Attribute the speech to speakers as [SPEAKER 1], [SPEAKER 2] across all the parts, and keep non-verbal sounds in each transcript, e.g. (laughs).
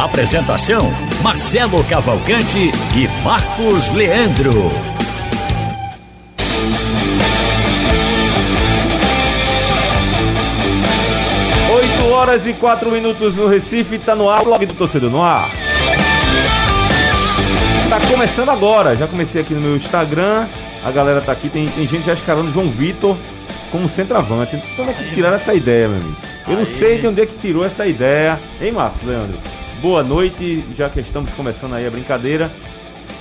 [SPEAKER 1] Apresentação: Marcelo Cavalcante e Marcos Leandro.
[SPEAKER 2] 8 horas e 4 minutos no Recife, tá no ar, blog do torcedor no ar. Tá começando agora, já comecei aqui no meu Instagram, a galera tá aqui, tem, tem gente já escalando João Vitor como centroavante. Então, como é que tiraram essa ideia, meu amigo? Eu não sei de onde é que tirou essa ideia. Hein, Marcos Leandro? Boa noite, já que estamos começando aí a brincadeira.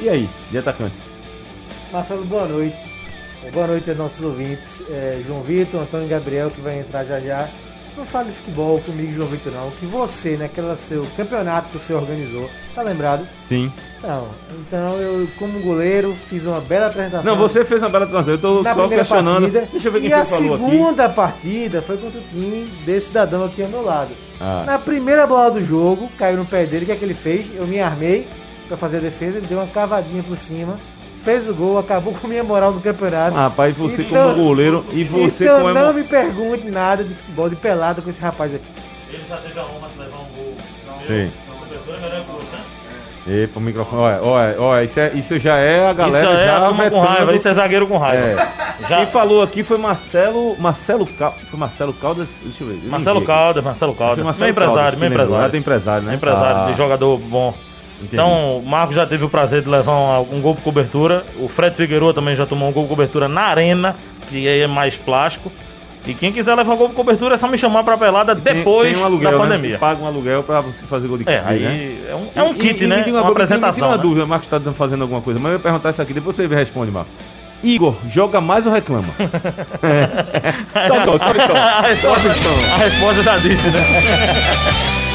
[SPEAKER 2] E aí, de atacante?
[SPEAKER 3] Marcelo, boa noite. Boa noite aos nossos ouvintes. É, João Vitor, Antônio Gabriel, que vai entrar já já. Não fale de futebol comigo, João Vitor, não. Que você, naquele seu campeonato que você organizou, tá lembrado?
[SPEAKER 2] Sim.
[SPEAKER 3] Não. Então eu, como goleiro, fiz uma bela apresentação.
[SPEAKER 2] Não, você fez uma bela transação. Eu tô
[SPEAKER 3] na
[SPEAKER 2] só questionando.
[SPEAKER 3] partida.
[SPEAKER 2] Deixa eu ver quem
[SPEAKER 3] e a
[SPEAKER 2] falou aqui.
[SPEAKER 3] segunda partida foi contra o time desse cidadão aqui ao meu lado.
[SPEAKER 2] Ah.
[SPEAKER 3] Na primeira bola do jogo, caiu no pé dele, o que é que ele fez? Eu me armei pra fazer a defesa, ele deu uma cavadinha por cima, fez o gol, acabou com a minha moral no campeonato.
[SPEAKER 2] Rapaz, você
[SPEAKER 3] Então-
[SPEAKER 2] como goleiro e você
[SPEAKER 3] então
[SPEAKER 2] como
[SPEAKER 3] não
[SPEAKER 2] emo...
[SPEAKER 3] me pergunte nada de futebol, de pelada com esse rapaz aqui.
[SPEAKER 4] Ele já teve a honra de levar um gol.
[SPEAKER 2] Sim.
[SPEAKER 4] Não, é melhor que o outro, né?
[SPEAKER 2] Epa, o microfone. Olha, olha, olha, isso, é, isso já é a galera
[SPEAKER 4] isso é
[SPEAKER 2] já
[SPEAKER 4] a turma com raiva, isso é zagueiro com raiva.
[SPEAKER 2] É.
[SPEAKER 4] Já,
[SPEAKER 2] Quem falou aqui foi Marcelo. Marcelo Cal... Foi Marcelo Caldas. Deixa eu ver.
[SPEAKER 4] Marcelo. Caldas, Marcelo Caldas.
[SPEAKER 2] Marcelo
[SPEAKER 4] Meu empresário,
[SPEAKER 2] Caldas,
[SPEAKER 4] meu empresário.
[SPEAKER 2] tem empresário, né?
[SPEAKER 4] Empresário,
[SPEAKER 2] Ah,
[SPEAKER 4] de jogador bom.
[SPEAKER 2] Entendi.
[SPEAKER 4] Então, o Marcos já teve o prazer de levar um, um gol por cobertura. O Fred Figueiredo também já tomou um gol por cobertura na arena, que aí é mais plástico. E quem quiser levar um gol por cobertura é só me chamar pra pelada
[SPEAKER 2] Tem-
[SPEAKER 4] depois
[SPEAKER 2] tem um aluguel,
[SPEAKER 4] da
[SPEAKER 2] né?
[SPEAKER 4] pandemia.
[SPEAKER 2] Você paga um aluguel pra você fazer gol de
[SPEAKER 4] É,
[SPEAKER 2] kit,
[SPEAKER 4] aí
[SPEAKER 2] né?
[SPEAKER 4] é um, é um kit,
[SPEAKER 2] e-
[SPEAKER 4] né?
[SPEAKER 2] e diga
[SPEAKER 4] uma,
[SPEAKER 2] tira
[SPEAKER 4] apresentação.
[SPEAKER 2] uma
[SPEAKER 4] né?
[SPEAKER 2] dúvida, o Marcos tá fazendo alguma coisa, mas eu ia perguntar isso aqui, depois você responde, Marcos. Igor, joga mais ou reclama? (laughs) é. Só, só, só.
[SPEAKER 4] a, resposta, a resposta já disse, né? (laughs)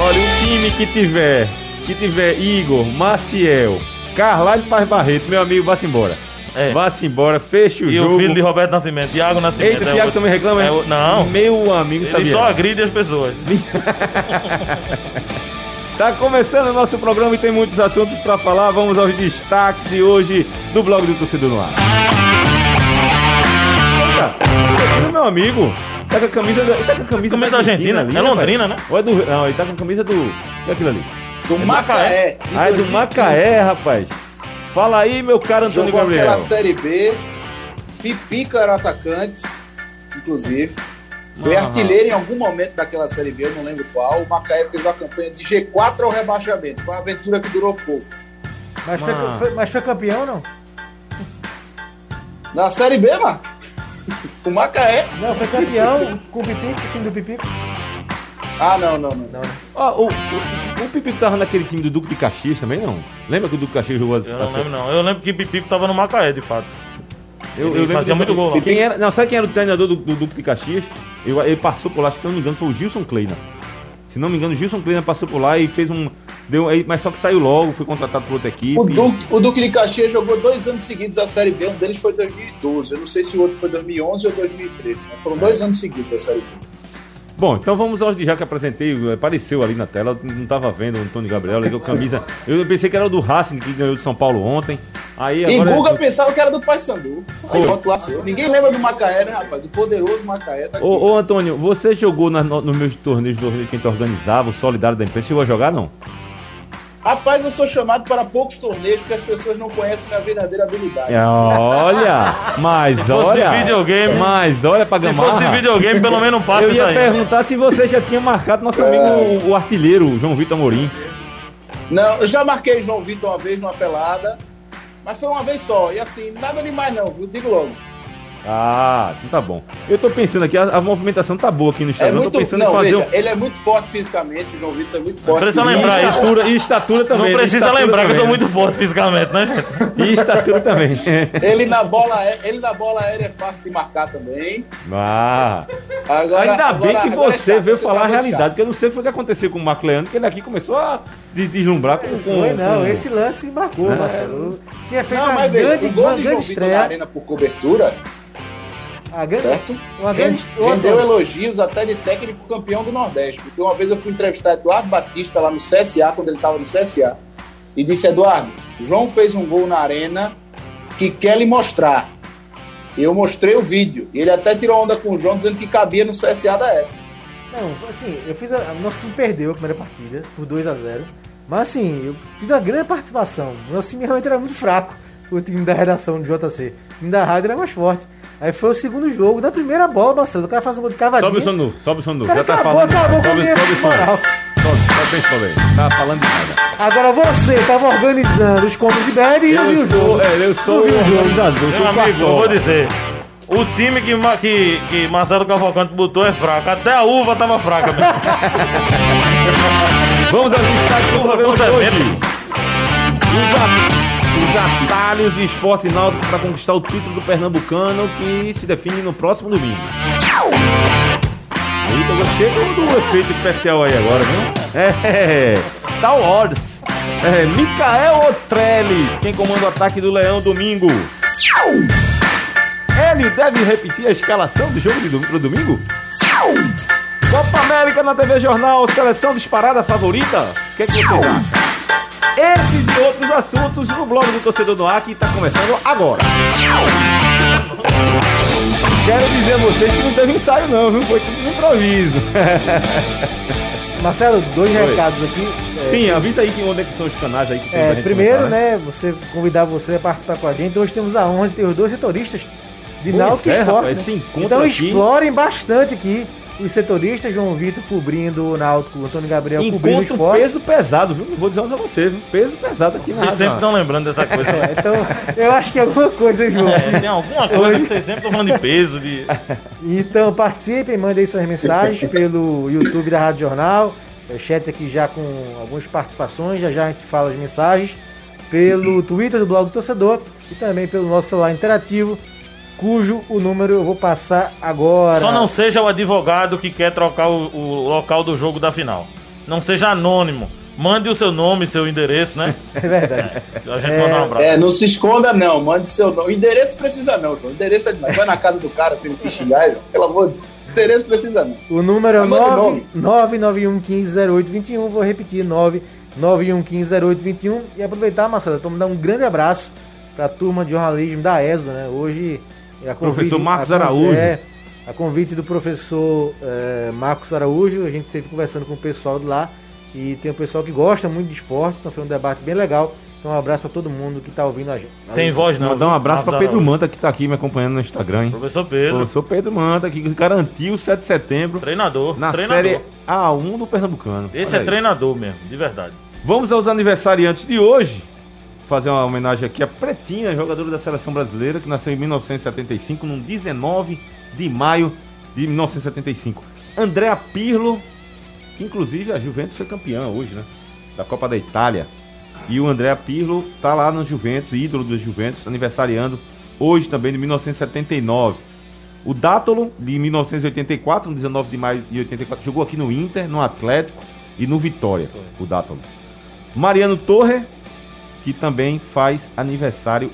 [SPEAKER 2] Olha, o time que tiver, que tiver Igor, Maciel, Carlalho Paz Barreto, meu amigo, vá-se embora.
[SPEAKER 4] É.
[SPEAKER 2] Vá-se embora, feche o
[SPEAKER 4] E
[SPEAKER 2] jogo.
[SPEAKER 4] o filho de Roberto Nascimento, Thiago Nascimento.
[SPEAKER 2] Eita, o
[SPEAKER 4] é
[SPEAKER 2] Thiago também reclama,
[SPEAKER 4] É o- Não,
[SPEAKER 2] Meu amigo,
[SPEAKER 4] ele
[SPEAKER 2] sabia.
[SPEAKER 4] só agride as pessoas. (laughs)
[SPEAKER 2] Tá começando o nosso programa e tem muitos assuntos pra falar. Vamos aos destaques de hoje do blog do Torcedor no Ar. Meu amigo. Tá com a camisa, da- tá com a camisa,
[SPEAKER 4] Camisa da Argentina.
[SPEAKER 2] ali,
[SPEAKER 4] É Londrina, né?
[SPEAKER 2] Ou é do, não, ele tá com a camisa do. O que é aquilo ali?
[SPEAKER 5] Do Macaé. de
[SPEAKER 2] Ah, é do
[SPEAKER 5] 2015.
[SPEAKER 2] Macaé, rapaz. Fala aí, meu caro Antônio
[SPEAKER 5] Jogou
[SPEAKER 2] Gabriel.
[SPEAKER 5] aquela Série B. Pipica era atacante, inclusive. Foi
[SPEAKER 2] Aham.
[SPEAKER 5] artilheiro em algum momento daquela Série B, eu não lembro qual. O Macaé fez uma campanha de G4 ao rebaixamento. Foi uma aventura que durou pouco.
[SPEAKER 3] Mas foi,
[SPEAKER 2] Mano.
[SPEAKER 3] foi- mas foi campeão ou não?
[SPEAKER 5] Na Série B, mano. O Macaé.
[SPEAKER 3] Não, foi campeão com o Pipico, o time do Pipico.
[SPEAKER 5] Ah, não, não, não.
[SPEAKER 3] Não, né?
[SPEAKER 2] Ó, o, o, o Pipico tava naquele time do Duque de Caxias também, não? Lembra que o Duque de Caxias jogou a-
[SPEAKER 4] Eu não lembro, não. Eu lembro que Pipico tava no Macaé, de fato.
[SPEAKER 2] Eu,
[SPEAKER 4] Ele
[SPEAKER 2] eu
[SPEAKER 4] fazia muito gol lá.
[SPEAKER 2] Quem era, não, sabe quem era o treinador do, do Duque de Caxias? Eu- ele passou por lá, se não me engano, foi o Gilson Kleina. Se não me engano, o Gilson Kleina passou por lá e fez um. Deu, mas só que saiu logo, foi contratado por outra equipe.
[SPEAKER 5] O Duque, o Duque de Caxias jogou dois anos seguidos a Série B. Um deles foi 2012. Eu não sei se o outro foi 2011 ou 2013. Mas foram dois anos seguidos a Série B.
[SPEAKER 2] Bom, então vamos aos de já que apresentei, apareceu ali na tela, não tava vendo o Antônio Gabriel, ligou camisa. Eu pensei que era o do Racing que ganhou de São Paulo ontem. Aí
[SPEAKER 5] E
[SPEAKER 2] agora.
[SPEAKER 5] Guga pensava que era do Paysandu. Ninguém lembra do Macaé, né, rapaz? O poderoso Macaé tá aqui.
[SPEAKER 2] Ô, ô Antônio, você jogou na, no, nos meus torneios, torneios que a gente organizava, o Solidário da Imprensa, chegou a jogar não?
[SPEAKER 5] Rapaz, eu sou chamado para poucos torneios porque as pessoas não conhecem minha verdadeira habilidade.
[SPEAKER 2] É, olha, mas
[SPEAKER 4] fosse
[SPEAKER 2] olha.
[SPEAKER 4] de videogame-
[SPEAKER 2] mas olha pra
[SPEAKER 4] Se
[SPEAKER 2] Gamarra.
[SPEAKER 4] fosse de videogame, pelo menos um passe
[SPEAKER 2] Eu
[SPEAKER 4] isso
[SPEAKER 2] ia
[SPEAKER 4] aí.
[SPEAKER 2] perguntar se você já tinha marcado nosso amigo, o, o artilheiro, João Vitor Amorim.
[SPEAKER 5] Não, eu já marquei João Vitor uma vez numa pelada, mas foi uma vez só. E assim, nada demais não, viu? Digo logo.
[SPEAKER 2] Ah, então tá bom. Eu tô pensando aqui, a, a movimentação tá boa aqui no
[SPEAKER 5] É
[SPEAKER 2] Instagram. eu
[SPEAKER 5] muito,
[SPEAKER 2] tô pensando
[SPEAKER 5] não,
[SPEAKER 2] em fazer
[SPEAKER 5] veja,
[SPEAKER 2] um...
[SPEAKER 5] ele é muito forte fisicamente, o João Vitor é muito forte.
[SPEAKER 4] precisa
[SPEAKER 5] fisicamente.
[SPEAKER 4] lembrar
[SPEAKER 2] e
[SPEAKER 4] isso.
[SPEAKER 2] estatura, e estatura também.
[SPEAKER 4] Não precisa
[SPEAKER 2] estatura
[SPEAKER 4] lembrar que eu sou
[SPEAKER 2] também.
[SPEAKER 4] muito forte fisicamente, né, gente?
[SPEAKER 2] E estatura também. (laughs)
[SPEAKER 5] Ele na bola, aé- ele na bola aérea é fácil de marcar também.
[SPEAKER 2] Ah,
[SPEAKER 5] Agora,
[SPEAKER 2] ainda bem
[SPEAKER 5] agora-
[SPEAKER 2] que
[SPEAKER 5] agora é
[SPEAKER 2] você
[SPEAKER 5] chato,
[SPEAKER 2] veio
[SPEAKER 5] você
[SPEAKER 2] falar
[SPEAKER 5] tá
[SPEAKER 2] a realidade,
[SPEAKER 5] chato.
[SPEAKER 2] porque eu não sei o que foi que aconteceu com o Marco Leandro, que ele aqui começou a des- deslumbrar com... com
[SPEAKER 3] Foi não,
[SPEAKER 2] com-
[SPEAKER 3] esse lance marcou,
[SPEAKER 2] É.
[SPEAKER 3] Marcelo. Tinha feito
[SPEAKER 5] Não,
[SPEAKER 3] uma
[SPEAKER 5] mas veja,
[SPEAKER 3] grande,
[SPEAKER 5] o gol de João
[SPEAKER 3] grande
[SPEAKER 5] Vitor na arena por cobertura,
[SPEAKER 3] grande,
[SPEAKER 5] certo?
[SPEAKER 3] uma grande,
[SPEAKER 5] Rend- Rendeu elogios até de técnico campeão do Nordeste. Porque uma vez eu fui entrevistar Eduardo Batista lá no CSA, quando ele estava no CSA, e disse: Eduardo, João fez um gol na arena que quer lhe mostrar. E eu mostrei o vídeo. E ele até tirou onda com o João, dizendo que cabia no CSA da época.
[SPEAKER 3] Não, assim, eu fiz a. Nosso time perdeu a primeira partida por 2 a 0 Mas assim, eu fiz uma grande participação. Nosso time realmente era muito fraco. O time da redação do JC. O time da rádio era mais forte. Aí foi o segundo jogo da primeira bola, Marcelo. O cara faz um gol de cavadinha.
[SPEAKER 2] Sobe o som nu, sobe o som nu.
[SPEAKER 3] Cara,
[SPEAKER 2] Já tá
[SPEAKER 3] acabou,
[SPEAKER 2] falando.
[SPEAKER 3] acabou com a
[SPEAKER 2] sobe, sobe
[SPEAKER 3] moral.
[SPEAKER 2] Sobe, sobe bem, sobe aí. Tá falando de nada.
[SPEAKER 3] Agora você tava organizando os contos de bad e viu
[SPEAKER 2] Eu
[SPEAKER 3] o jogo.
[SPEAKER 2] é, eu sou o organizador, sou
[SPEAKER 4] Meu amigo, eu vou dizer. O time que, que, que Marcelo Cavalcante botou é fraco. Até a uva tava fraca. (laughs)
[SPEAKER 2] Vamos aos destaques do programa de hoje. Os, a- os atalhos de esporte náutico para conquistar o título do Pernambucano que se define no próximo domingo. Eita, gostei do, efeito especial aí agora, viu? É, Star Wars. É, Mikael Otreles, quem comanda o ataque do Leão domingo. Ele deve repetir a escalação do jogo de domingo pro domingo? Copa América na TV Jornal, seleção disparada favorita? O que, é que vocês acham? Esses e outros assuntos no blog do Torcedor no Ar que está começando agora. Quero dizer a vocês que não teve ensaio não, viu? Foi tudo improviso. (laughs)
[SPEAKER 3] Marcelo, dois
[SPEAKER 2] Oi.
[SPEAKER 3] recados aqui. É,
[SPEAKER 2] Sim, avisa aí que onde é que são os canais aí que tem
[SPEAKER 3] É, primeiro,
[SPEAKER 2] comentar,
[SPEAKER 3] né, você convidar você a participar com a gente. Hoje temos a honra de ter os dois setoristas de Náutico e
[SPEAKER 2] é,
[SPEAKER 3] Esporte.
[SPEAKER 2] rapaz,
[SPEAKER 3] né? Então
[SPEAKER 2] aqui-
[SPEAKER 3] explorem bastante aqui os setoristas, João Vitor cobrindo o Náutico, Antônio Gabriel cobrindo o esporte.
[SPEAKER 2] peso pesado, viu? Não vou dizer a você, viu? Peso pesado aqui na
[SPEAKER 4] Vocês sempre estão lembrando dessa coisa. (laughs)
[SPEAKER 3] É, então, eu acho que é alguma coisa, hein, João.
[SPEAKER 4] É, tem alguma coisa que vocês sempre estão falando de peso, de.
[SPEAKER 3] Então participem, mandem suas mensagens pelo YouTube da Rádio Jornal. O chat aqui já com algumas participações, já já a gente fala as mensagens. Pelo Twitter do Blog do Torcedor e também pelo nosso celular interativo, cujo o número eu vou passar agora.
[SPEAKER 4] Só não seja o advogado que quer trocar o, o local do jogo da final. Não seja anônimo. Mande o seu nome, seu endereço, né? (laughs)
[SPEAKER 3] É verdade.
[SPEAKER 4] A gente manda um abraço.
[SPEAKER 5] É, não se esconda não, mande seu nome. Endereço precisa não, João. Endereço é demais. Vai na casa do cara, você não quis xingar, João. Pelo amor de Deus. Endereço precisa não.
[SPEAKER 3] O número é
[SPEAKER 5] Mas manda o nome.
[SPEAKER 3] 991150821. Vou repetir: 991150821. E aproveitar, Marcelo, para mandar um grande abraço para a turma de jornalismo da ESO, né? Hoje é a
[SPEAKER 2] Professor Marcos
[SPEAKER 3] a
[SPEAKER 2] Araújo.
[SPEAKER 3] É, a convite do professor eh, Marcos Araújo, a gente esteve conversando com o pessoal de lá. E tem um pessoal que gosta muito de esportes, então foi um debate bem legal. Então um abraço para todo mundo que está ouvindo a gente.
[SPEAKER 4] Tem voz não.
[SPEAKER 2] Mandar um abraço para Pedro. Manta que tá aqui me acompanhando no Instagram, hein?
[SPEAKER 4] Professor Pedro.
[SPEAKER 2] Professor Pedro Manta, que garantiu o 7 de setembro
[SPEAKER 4] Treinador.
[SPEAKER 2] na
[SPEAKER 4] treinador.
[SPEAKER 2] série A1 do Pernambucano.
[SPEAKER 4] Esse
[SPEAKER 2] Olha
[SPEAKER 4] é
[SPEAKER 2] aí.
[SPEAKER 4] treinador mesmo, de verdade.
[SPEAKER 2] Vamos aos aniversariantes de hoje. Fazer uma homenagem aqui à Pretinha, jogadora da seleção brasileira, que nasceu em 1975, no 19 de maio de 1975. Andréa Pirlo, que inclusive a Juventus foi campeã hoje, né? Da Copa da Itália. E o Andréa Pirlo tá lá no Juventus, ídolo do Juventus, aniversariando hoje também de 1979. O Dátolo, de 1984, no 19 de maio de 84, jogou aqui no Inter, no Atlético e no Vitória, o Dátolo. Mariano Torre, que também faz aniversário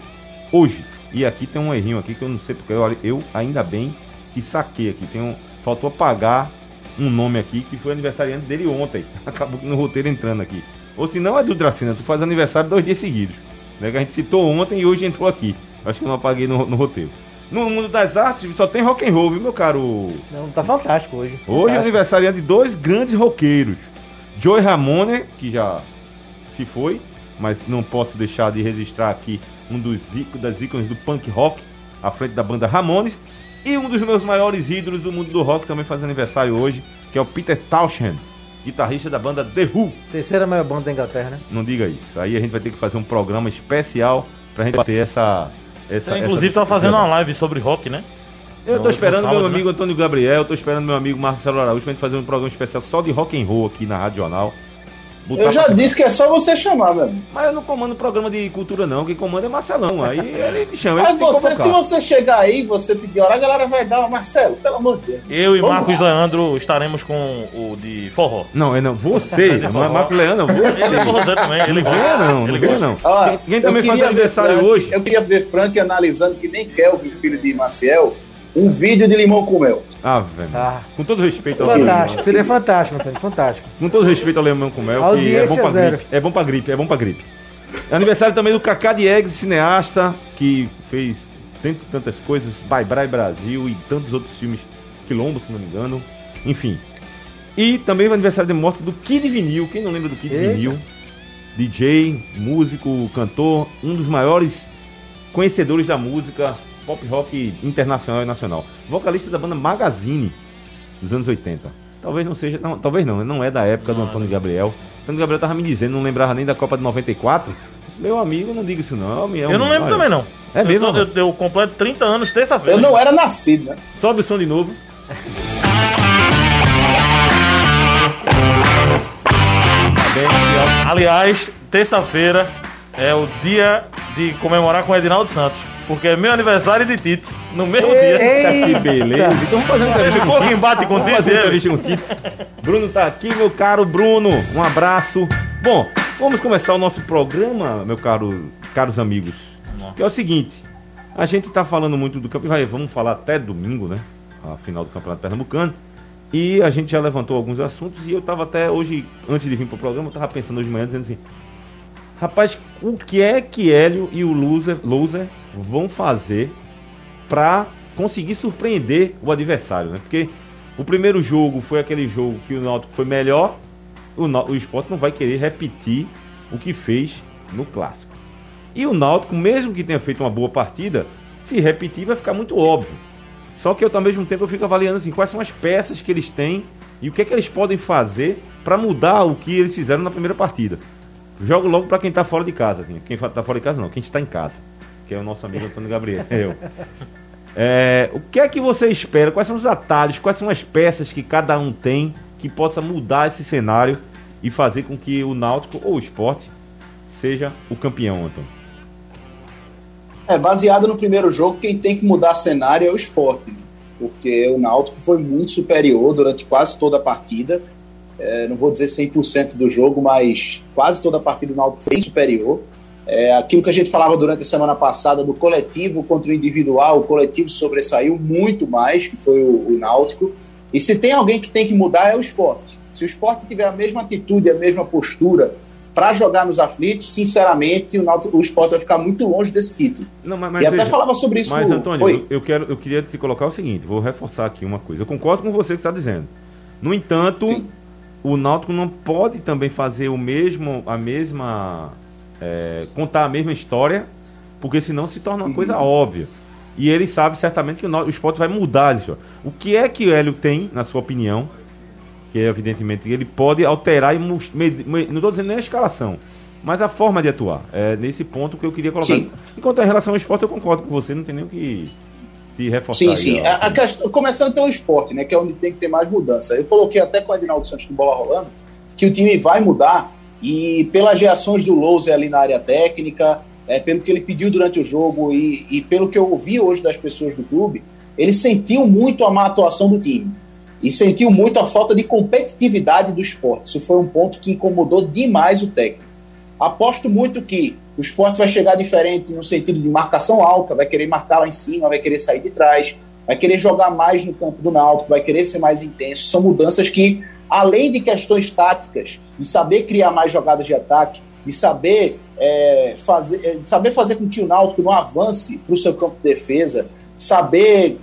[SPEAKER 2] hoje. E aqui tem um errinho aqui que eu não sei porque eu, eu ainda bem que saquei aqui. Tem um, faltou apagar um nome aqui que foi aniversariante dele ontem. (laughs) Acabou no roteiro entrando aqui. Ou se não é do Dracena, tu faz aniversário dois dias seguidos. Né? Que a gente citou ontem e hoje entrou aqui. Acho que eu não apaguei no, no roteiro. No mundo das artes só tem rock and roll, viu, meu caro?
[SPEAKER 3] Não, tá fantástico hoje.
[SPEAKER 2] Hoje é
[SPEAKER 3] Fantástico.
[SPEAKER 2] aniversário de dois grandes roqueiros. Joey Ramone, que já se foi, mas não posso deixar de registrar aqui um dos ícones, das ícones do punk rock, à frente da banda Ramones. E um dos meus maiores ídolos do mundo do rock também faz aniversário hoje, que é o Peter Townshend, guitarrista da banda The Who.
[SPEAKER 3] Terceira maior banda da Inglaterra, né?
[SPEAKER 2] Não diga isso. Aí a gente vai ter que fazer um programa especial pra gente ter essa. essa
[SPEAKER 4] Você, inclusive,
[SPEAKER 2] essa-
[SPEAKER 4] tá fazendo uma live sobre rock, né?
[SPEAKER 2] Eu tô esperando meu amigo Antônio Gabriel, eu tô esperando meu amigo Marcelo Araújo pra gente fazer um programa especial só de rock and roll aqui na Rádio Jornal. Botar
[SPEAKER 5] Eu já disse que é só você chamar, amigo.
[SPEAKER 2] Mas eu não comando programa de cultura não, quem comanda é Marcelão. Aí ele me chama,
[SPEAKER 5] Mas você, se você chegar aí, você pedir hora, a galera vai dar, Marcelo, pelo amor de Deus.
[SPEAKER 4] Eu e Marcos
[SPEAKER 5] lá.
[SPEAKER 4] Leandro estaremos com o de forró.
[SPEAKER 2] Não, é não, você, (laughs)
[SPEAKER 4] De
[SPEAKER 2] não é
[SPEAKER 4] forró.
[SPEAKER 2] Marco Leandro, você.
[SPEAKER 4] Ele é forrozeiro também, ele
[SPEAKER 2] Não venha não,
[SPEAKER 4] Ele gosta.
[SPEAKER 2] não.
[SPEAKER 5] Ó,
[SPEAKER 2] Quem, também faz aniversário
[SPEAKER 5] Frank-
[SPEAKER 2] hoje?
[SPEAKER 5] Eu queria ver Frank analisando, que nem Kelvin, filho de Maciel, um vídeo de limão com mel.
[SPEAKER 2] Ah, velho.
[SPEAKER 3] Ah.
[SPEAKER 2] Com todo respeito ao
[SPEAKER 3] Fantástico, seria fantástico, Antônio, fantástico.
[SPEAKER 2] Com todo respeito ao Lemão com Mel, que é bom pra
[SPEAKER 3] zero.
[SPEAKER 2] gripe. É bom pra gripe, é bom pra gripe. Aniversário também do Cacá Diegues, cineasta, que fez tantas, tantas coisas, Bye Bye Brasil e tantos outros filmes, Quilombo, se não me engano. Enfim. E também o aniversário de morte do Kid Vinil. Quem não lembra do Kid
[SPEAKER 3] Eita.
[SPEAKER 2] Vinil? DJ, músico, cantor, um dos maiores conhecedores da música pop rock internacional e nacional. Vocalista da banda Magazine dos anos 80. Talvez não seja, não, talvez não, não é da época do Antônio Gabriel. Antônio Gabriel tava me dizendo, não lembrava nem da Copa de 94. Meu amigo, não diga isso não. um-
[SPEAKER 4] Eu não lembro
[SPEAKER 2] olha,
[SPEAKER 4] também, não.
[SPEAKER 2] É
[SPEAKER 4] eu
[SPEAKER 2] mesmo,
[SPEAKER 4] sou- eu, eu completo 30 anos terça-feira.
[SPEAKER 5] Eu não era nascido, né?
[SPEAKER 2] Sobe o som de novo.
[SPEAKER 4] Aliás, terça-feira é o dia de comemorar com o Edinaldo Santos. Porque é meu aniversário de Tite, no mesmo dia.
[SPEAKER 2] Eita, (laughs) que beleza. Então vamos fazer uma entrevista com
[SPEAKER 4] pouco
[SPEAKER 2] Tite.
[SPEAKER 4] embate com Tite, ele.
[SPEAKER 2] entrevista com o Tite. Bruno tá aqui, meu caro Bruno. Um abraço. Bom, vamos começar o nosso programa, meu caro, caros amigos. Que é o seguinte, a gente tá falando muito do campeonato, vamos falar até domingo, né? A final do Campeonato Pernambucano. E a gente já levantou alguns assuntos e eu tava até hoje, antes de vir pro programa, eu tava pensando hoje de manhã, dizendo assim, Rapaz, o que é que Hélio e o Loser, Loser vão fazer para conseguir surpreender o adversário, né? Porque o primeiro jogo foi aquele jogo que o Náutico foi melhor, o, o Sport não vai querer repetir o que fez no clássico. E o Náutico, mesmo que tenha feito uma boa partida, se repetir vai ficar muito óbvio. Só que eu, ao mesmo tempo, eu fico avaliando assim, quais são as peças que eles têm e o que é que eles podem fazer para mudar o que eles fizeram na primeira partida. Jogo logo para quem tá fora de casa. assim. Quem tá fora de casa não, quem está em casa. Que é o nosso amigo Antônio Gabriel. (laughs) É, o que é que você espera? Quais são os atalhos? Quais são as peças que cada um tem que possa mudar esse cenário e fazer com que o Náutico ou o esporte seja o campeão, Antônio?
[SPEAKER 5] É, baseado no primeiro jogo, quem tem que mudar cenário é o esporte. né? Porque o Náutico foi muito superior durante quase toda a partida. É, não vou dizer 100% do jogo, mas quase toda a partida o Náutico foi superior. É, aquilo que a gente falava durante a semana passada do coletivo contra o individual, o coletivo sobressaiu muito mais, que foi o, o Náutico. E se tem alguém que tem que mudar é o esporte. Se o esporte tiver a mesma atitude, a mesma postura para jogar nos aflitos, sinceramente, o, Náutico, o esporte vai ficar muito longe desse título.
[SPEAKER 2] Não, mas,
[SPEAKER 5] e até
[SPEAKER 2] veja,
[SPEAKER 5] falava sobre isso
[SPEAKER 2] Mas,
[SPEAKER 5] no-
[SPEAKER 2] Antônio,
[SPEAKER 5] Oi.
[SPEAKER 2] eu, eu quero, eu queria te colocar o seguinte, vou reforçar aqui uma coisa. Eu concordo com você que está dizendo. No entanto,
[SPEAKER 5] Sim.
[SPEAKER 2] o Náutico não pode também fazer o mesmo, a mesma. É, contar a mesma história, porque senão se torna uma coisa óbvia. E ele sabe certamente que o, o esporte vai mudar isso. O que é que o Hélio tem, na sua opinião, que é evidentemente ele pode alterar e não estou dizendo nem a escalação, mas a forma de atuar. É nesse ponto que eu queria colocar.
[SPEAKER 5] Sim.
[SPEAKER 2] Enquanto em relação ao esporte, eu concordo com você, não tem nem o que, que reforçar.
[SPEAKER 5] Sim,
[SPEAKER 2] aí,
[SPEAKER 5] sim. A, a questão- começando pelo esporte, né? Que é onde tem que ter mais mudança. Eu coloquei até com o Edinaldo Santos do Bola Rolando que o time vai mudar e pelas reações do Louser ali na área técnica, é, pelo que ele pediu durante o jogo e, e pelo que eu ouvi hoje das pessoas do clube, ele sentiu muito a má atuação do time. E sentiu muito a falta de competitividade do esporte. Isso foi um ponto que incomodou demais o técnico. Aposto muito que o esporte vai chegar diferente no sentido de marcação alta, vai querer marcar lá em cima, vai querer sair de trás, vai querer jogar mais no campo do Náutico, vai querer ser mais intenso. São mudanças que, além de questões táticas, de saber criar mais jogadas de ataque, de saber, é, fazer, é, de saber fazer com que o Náutico não avance para o seu campo de defesa, saber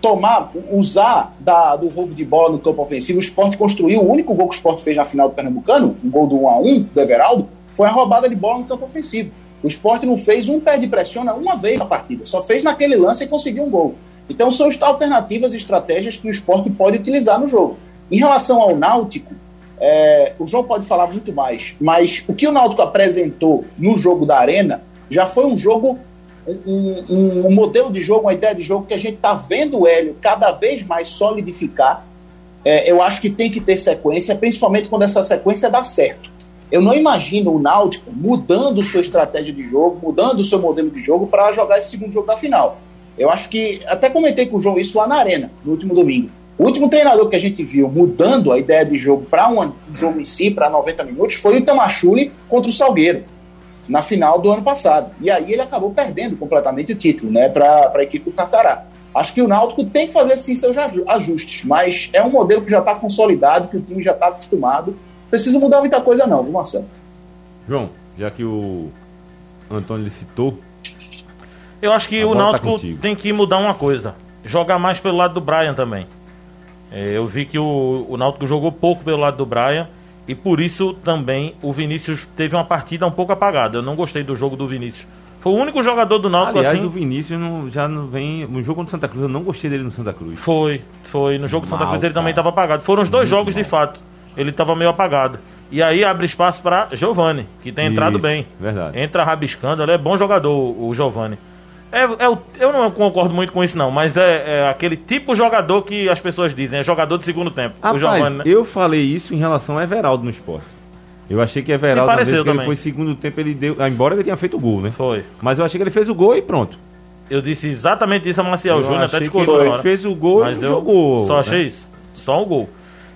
[SPEAKER 5] tomar, usar da, do roubo de bola no campo ofensivo. O esporte construiu, o único gol que o esporte fez na final do Pernambucano, um gol do 1x1 do Everaldo, foi a roubada de bola no campo ofensivo. O esporte não fez um pé de pressiona uma vez na partida, só fez naquele lance e conseguiu um gol. Então são as alternativas e estratégias que o esporte pode utilizar no jogo. Em relação ao Náutico, é, o João pode falar muito mais, mas o que o Náutico apresentou no jogo da Arena já foi um jogo um, um, um modelo de jogo, uma ideia de jogo que a gente está vendo o Hélio cada vez mais solidificar. É, eu acho que tem que ter sequência, principalmente quando essa sequência dá certo. Eu não imagino o Náutico mudando sua estratégia de jogo, mudando seu modelo de jogo para jogar esse segundo jogo da final. Eu acho que, até comentei com o João isso lá na Arena, no último domingo. O último treinador que a gente viu mudando a ideia de jogo para um jogo em si, para 90 minutos, foi o Itamachule contra o Salgueiro, na final do ano passado. E aí ele acabou perdendo completamente o título né, para a equipe do Cacará. Acho que o Náutico tem que fazer sim seus ajustes, mas é um modelo que já está consolidado, que o time já está acostumado precisa mudar muita coisa não, viu, Marcelo?
[SPEAKER 2] João, já que o Antônio citou.
[SPEAKER 4] Eu acho que o tá Náutico tá tem que mudar uma coisa. Jogar mais pelo lado do Brian também. É, eu vi que o, o Náutico jogou pouco pelo lado do Brian. E por isso também o Vinícius teve uma partida um pouco apagada. Eu não gostei do jogo do Vinícius. Foi o único jogador do Náutico
[SPEAKER 2] Aliás,
[SPEAKER 4] assim.
[SPEAKER 2] o Vinícius não, já não vem. No jogo contra Santa Cruz, eu não gostei dele no Santa Cruz.
[SPEAKER 4] Foi, foi. No jogo do Santa Cruz ele também estava apagado. Foram os dois Muito jogos mal. de fato ele estava meio apagado. E aí abre espaço para Giovani, que tem entrado
[SPEAKER 2] Isso,
[SPEAKER 4] bem.
[SPEAKER 2] Verdade.
[SPEAKER 4] Entra rabiscando, ele é bom jogador, o Giovani. É, é, eu não concordo muito com isso, não, mas é, é, aquele tipo jogador que as pessoas dizem, é jogador de segundo tempo.
[SPEAKER 2] Rapaz, Giovani, né? eu falei isso em relação a Everaldo no esporte. Eu achei que Everaldo,
[SPEAKER 4] na vez que
[SPEAKER 2] ele foi segundo tempo, ele deu. Ah, embora ele tenha feito o gol, né?
[SPEAKER 4] Foi.
[SPEAKER 2] Mas eu achei que ele fez o gol e pronto.
[SPEAKER 4] Eu disse exatamente isso a Marcial Júnior, até
[SPEAKER 2] discordou. Ele fez o gol
[SPEAKER 4] mas
[SPEAKER 2] e jogou.
[SPEAKER 4] Só achei né? isso. Só o gol.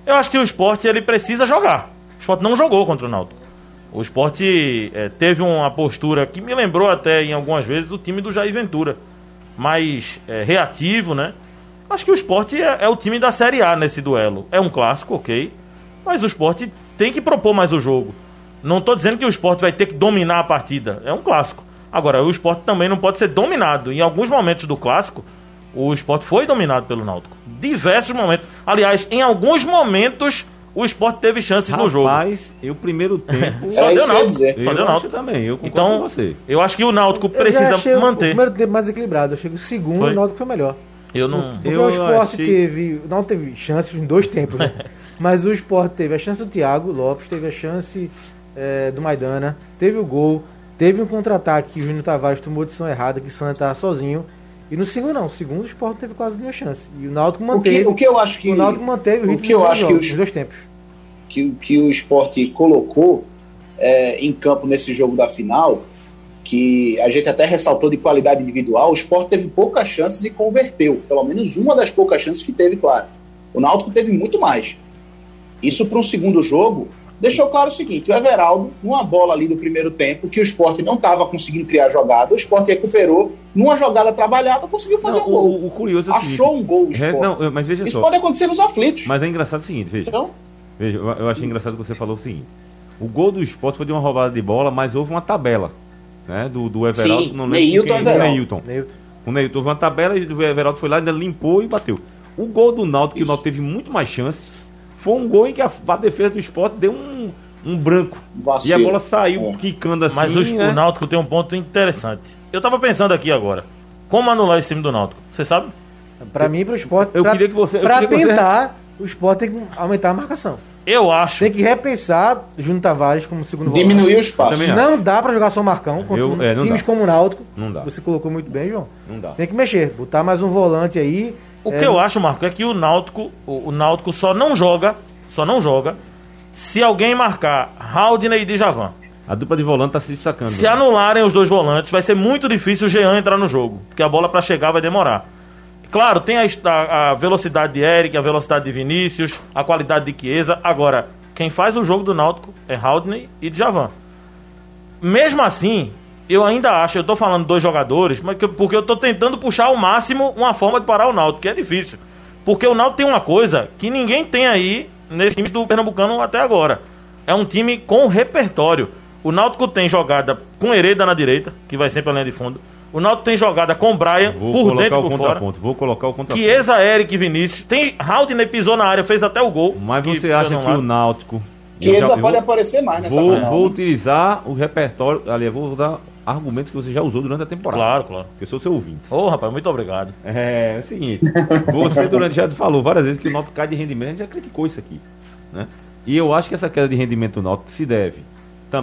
[SPEAKER 4] Eu acho que o esporte ele precisa jogar. O esporte não jogou contra o Náutico. O esporte é, teve uma postura que me lembrou até em algumas vezes o time do Jair Ventura. Mais é, reativo, né? Acho que o esporte é, é, o time da Série A nesse duelo. É um clássico, ok. Mas o esporte tem que propor mais o jogo. Não estou dizendo que o esporte vai ter que dominar a partida. É um clássico. Agora, o esporte também não pode ser dominado. Em alguns momentos do clássico, o esporte foi dominado pelo Náutico. Diversos momentos. Aliás, em alguns momentos o esporte teve chances
[SPEAKER 2] Rapaz,
[SPEAKER 4] no jogo.
[SPEAKER 2] Mas o primeiro tempo. (laughs)
[SPEAKER 4] só deu Náutico. Só
[SPEAKER 2] deu Náutico também. Eu
[SPEAKER 4] então,
[SPEAKER 2] com você.
[SPEAKER 4] Eu acho que o Náutico precisa manter. O
[SPEAKER 3] primeiro tempo mais equilibrado. Eu que o segundo foi? o Náutico foi melhor.
[SPEAKER 4] Eu não.
[SPEAKER 3] Porque eu o esporte achei... teve. Não teve chances em dois tempos, né? (laughs) mas o esporte teve a chance do Thiago Lopes, teve a chance é, do Maidana, teve o gol, teve um contra-ataque que o Júnior Tavares tomou decisão errada, que o Santa estava sozinho. E no segundo não, o segundo o Sport teve quase nenhuma chance. E o Náutico manteve.
[SPEAKER 5] O que, o que eu acho que
[SPEAKER 3] o Náutico manteve o
[SPEAKER 5] o que eu acho
[SPEAKER 3] jogos,
[SPEAKER 5] que os,
[SPEAKER 3] dois tempos.
[SPEAKER 5] Que, que o Sport colocou é, em campo nesse jogo da final, que a gente até ressaltou de qualidade individual, o Sport teve poucas chances e converteu, pelo menos uma das poucas chances que teve, claro. O Náutico teve muito mais. Isso para um segundo jogo deixou claro o seguinte: o Everaldo, numa bola ali do primeiro tempo, que o esporte não estava conseguindo criar jogada, o esporte recuperou, numa jogada trabalhada, conseguiu fazer
[SPEAKER 2] não,
[SPEAKER 5] um gol.
[SPEAKER 2] O, o curioso é o
[SPEAKER 5] Achou seguinte, um gol o
[SPEAKER 2] esporte. Não, mas veja
[SPEAKER 5] Isso
[SPEAKER 2] só.
[SPEAKER 5] pode acontecer nos aflitos.
[SPEAKER 2] Mas é engraçado o seguinte, veja. Então, veja, eu, achei engraçado que você falou o seguinte: o gol do esporte foi de uma roubada de bola, mas houve uma tabela. Né, do, do Everaldo,
[SPEAKER 5] Sim, não lembro Neilton quem, Everaldo.
[SPEAKER 2] Neilton. Neilton. O Neilton houve uma tabela e o Everaldo foi lá, ainda limpou e bateu. O gol do Náutico, que o Náutico teve muito mais chance, foi um gol em que a, a defesa do esporte deu um, um branco. Vacilo. E a bola saiu é. quicando assim.
[SPEAKER 4] Mas o, né? o Náutico tem um ponto interessante. Eu tava pensando aqui agora. Como anular esse time do Náutico? Você sabe?
[SPEAKER 3] Para mim, para o esporte.
[SPEAKER 2] Eu pra, queria que você.
[SPEAKER 3] Para tentar, você... o esporte tem que aumentar a marcação.
[SPEAKER 4] Eu acho.
[SPEAKER 3] Tem que repensar Júnior Tavares como segundo
[SPEAKER 5] Diminuir volante. o espaço.
[SPEAKER 3] Não dá para jogar só Marcão contra eu, é, times dá. como o Náutico.
[SPEAKER 2] Não dá.
[SPEAKER 3] Você colocou muito bem, João.
[SPEAKER 2] Não dá.
[SPEAKER 3] Tem que mexer, botar mais um volante aí.
[SPEAKER 4] O é... que eu acho, Marco, é que o Náutico, o, o Náutico só não joga, só não joga se alguém marcar Haldner e Djavan.
[SPEAKER 2] A dupla de volante está se destacando.
[SPEAKER 4] Se né? anularem os dois volantes, vai ser muito difícil o Jean entrar no jogo, porque a bola para chegar vai demorar. Claro, tem a, a, a, velocidade de Eric, a velocidade de Vinícius, a qualidade de Chiesa. Agora, quem faz o jogo do Náutico é Haldner e Djavan. Mesmo assim, eu ainda acho, eu estou falando dois jogadores, mas que, porque eu estou tentando puxar ao máximo uma forma de parar o Náutico, que é difícil. Porque o Náutico tem uma coisa que ninguém tem aí nesse time do Pernambucano até agora. É um time com repertório. O Náutico tem jogada com Hereda na direita, que vai sempre a linha de fundo. O Náutico tem jogada com Brian, Vou por dentro e por fora.
[SPEAKER 2] Vou colocar o contraponto.
[SPEAKER 4] Chiesa, Eric e Vinícius. Tem Haldner pisou na área, fez até o gol.
[SPEAKER 2] Mas você acha que o Náutico...
[SPEAKER 5] Chiesa pode aparecer mais nessa
[SPEAKER 2] Vou, final, vou né? utilizar o repertório... Ali, vou usar argumentos que você já usou durante a temporada.
[SPEAKER 4] Claro, claro.
[SPEAKER 2] Eu sou seu ouvinte.
[SPEAKER 4] Ô, oh, rapaz, muito obrigado.
[SPEAKER 2] É, é o seguinte. você durante já falou várias vezes que o Náutico cai de rendimento, a gente já criticou isso aqui. Né? E eu acho que essa queda de rendimento do Náutico se deve,